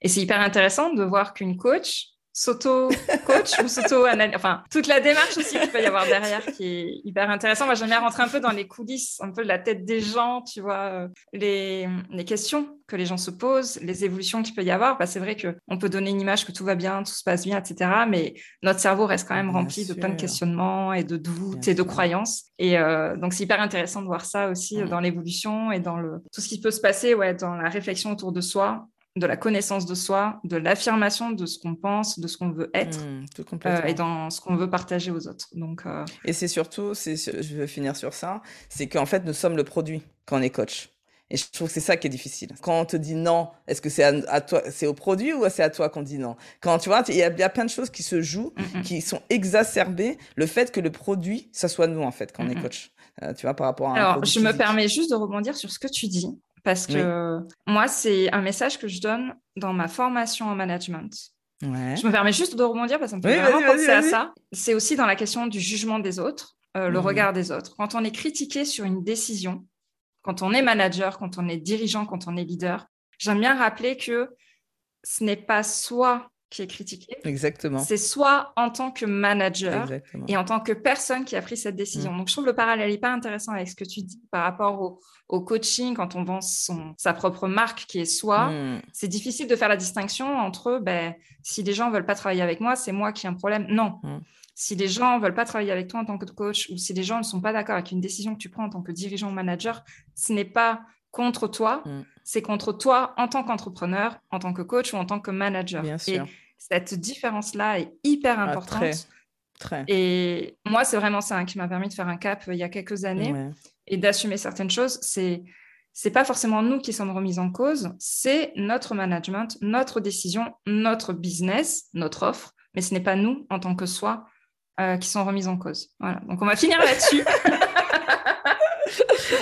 Speaker 1: et c'est hyper intéressant de voir qu'une coach s'auto-coach ou s'auto-analyse. Enfin, toute la démarche aussi qu'il peut y avoir derrière qui est hyper intéressant. Moi, j'aime bien rentrer un peu dans les coulisses, un peu la tête des gens, tu vois, euh, les, les questions que les gens se posent, les évolutions qu'il peut y avoir. Bah, c'est vrai qu'on peut donner une image que tout va bien, tout se passe bien, etc. Mais notre cerveau reste quand même rempli de plein de questionnements et de doutes et de croyances. Et euh, donc, c'est hyper intéressant de voir ça aussi dans l'évolution et dans le, tout ce qui peut se passer ouais, dans la réflexion autour de soi de la connaissance de soi, de l'affirmation de ce qu'on pense, de ce qu'on veut être, mmh, euh, et dans ce qu'on veut partager aux autres. Donc, euh,
Speaker 2: Et c'est surtout, je veux finir sur ça, c'est qu'en fait, nous sommes le produit quand on est coach. Et je trouve que c'est ça qui est difficile. Quand on te dit non, est-ce que c'est à, toi, c'est au produit ou c'est à toi qu'on dit non? Quand tu vois, il y, a plein de choses qui se jouent, mmh, mmh. qui sont exacerbées. Le fait que le produit, ça soit nous en fait quand on est coach. Euh, tu vois, par rapport à.
Speaker 1: Alors, je me permets juste de rebondir sur ce que tu dis parce que moi, c'est un message que je donne dans ma formation en management. Je me permets juste de rebondir parce que ça me fait vraiment penser à ça. C'est aussi dans la question du jugement des autres, euh, le mhm. regard des autres. Quand on est critiqué sur une décision, quand on est manager, quand on est dirigeant, quand on est leader, j'aime bien rappeler que ce n'est pas soit qui est critiqué.
Speaker 2: Exactement.
Speaker 1: C'est soit en tant que manager et en tant que personne qui a pris cette décision. Mm. Donc, je trouve le parallèle hyper intéressant avec ce que tu dis par rapport au, coaching, quand on vend son, sa propre marque qui est soi. Mm. C'est difficile de faire la distinction entre ben, si les gens ne veulent pas travailler avec moi, c'est moi qui ai un problème. Non. Mm. Si les gens ne veulent pas travailler avec toi en tant que coach ou si les gens ne sont pas d'accord avec une décision que tu prends en tant que dirigeant ou manager, ce n'est pas contre toi, c'est contre toi en tant qu'entrepreneur, en tant que coach ou en tant que manager.
Speaker 2: Bien sûr.
Speaker 1: Et cette différence-là est hyper ah, importante. très, Et moi, c'est vraiment ça hein, qui m'a permis de faire un cap euh, il y a quelques années et d'assumer certaines choses. C'est c'est pas forcément nous qui sommes remis en cause, c'est notre management, notre décision, notre business, notre offre, mais ce n'est pas nous en tant que soi euh, qui sont remis en cause. Voilà. Donc on va finir là-dessus.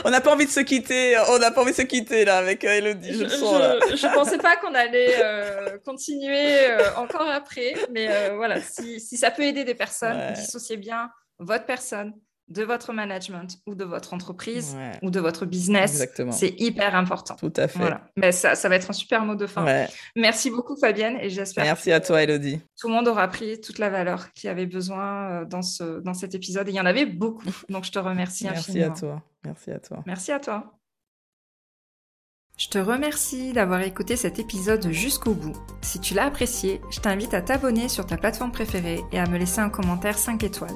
Speaker 2: on n'a pas envie de se quitter. On n'a pas envie de se quitter là avec euh, Elodie. Je,
Speaker 1: je, pensais pas qu'on allait euh, continuer euh, encore après, mais voilà, si, ça peut aider des personnes, dissociez bien votre personne de votre management ou de votre entreprise ou de votre business. C'est hyper important.
Speaker 2: Tout à fait. Voilà.
Speaker 1: Mais ça, ça va être un super mot de fin. Merci beaucoup Fabienne et j'espère.
Speaker 2: Merci à toi Elodie.
Speaker 1: Tout le monde aura pris toute la valeur qu'il avait besoin euh, dans, ce, dans cet épisode. Et il y en avait beaucoup. Donc je te remercie
Speaker 2: Merci
Speaker 1: infiniment.
Speaker 2: Merci à toi. Merci à toi.
Speaker 1: Merci à toi. Je te remercie d'avoir écouté cet épisode jusqu'au bout. Si tu l'as apprécié, je t'invite à t'abonner sur ta plateforme préférée et à me laisser un commentaire 5 étoiles.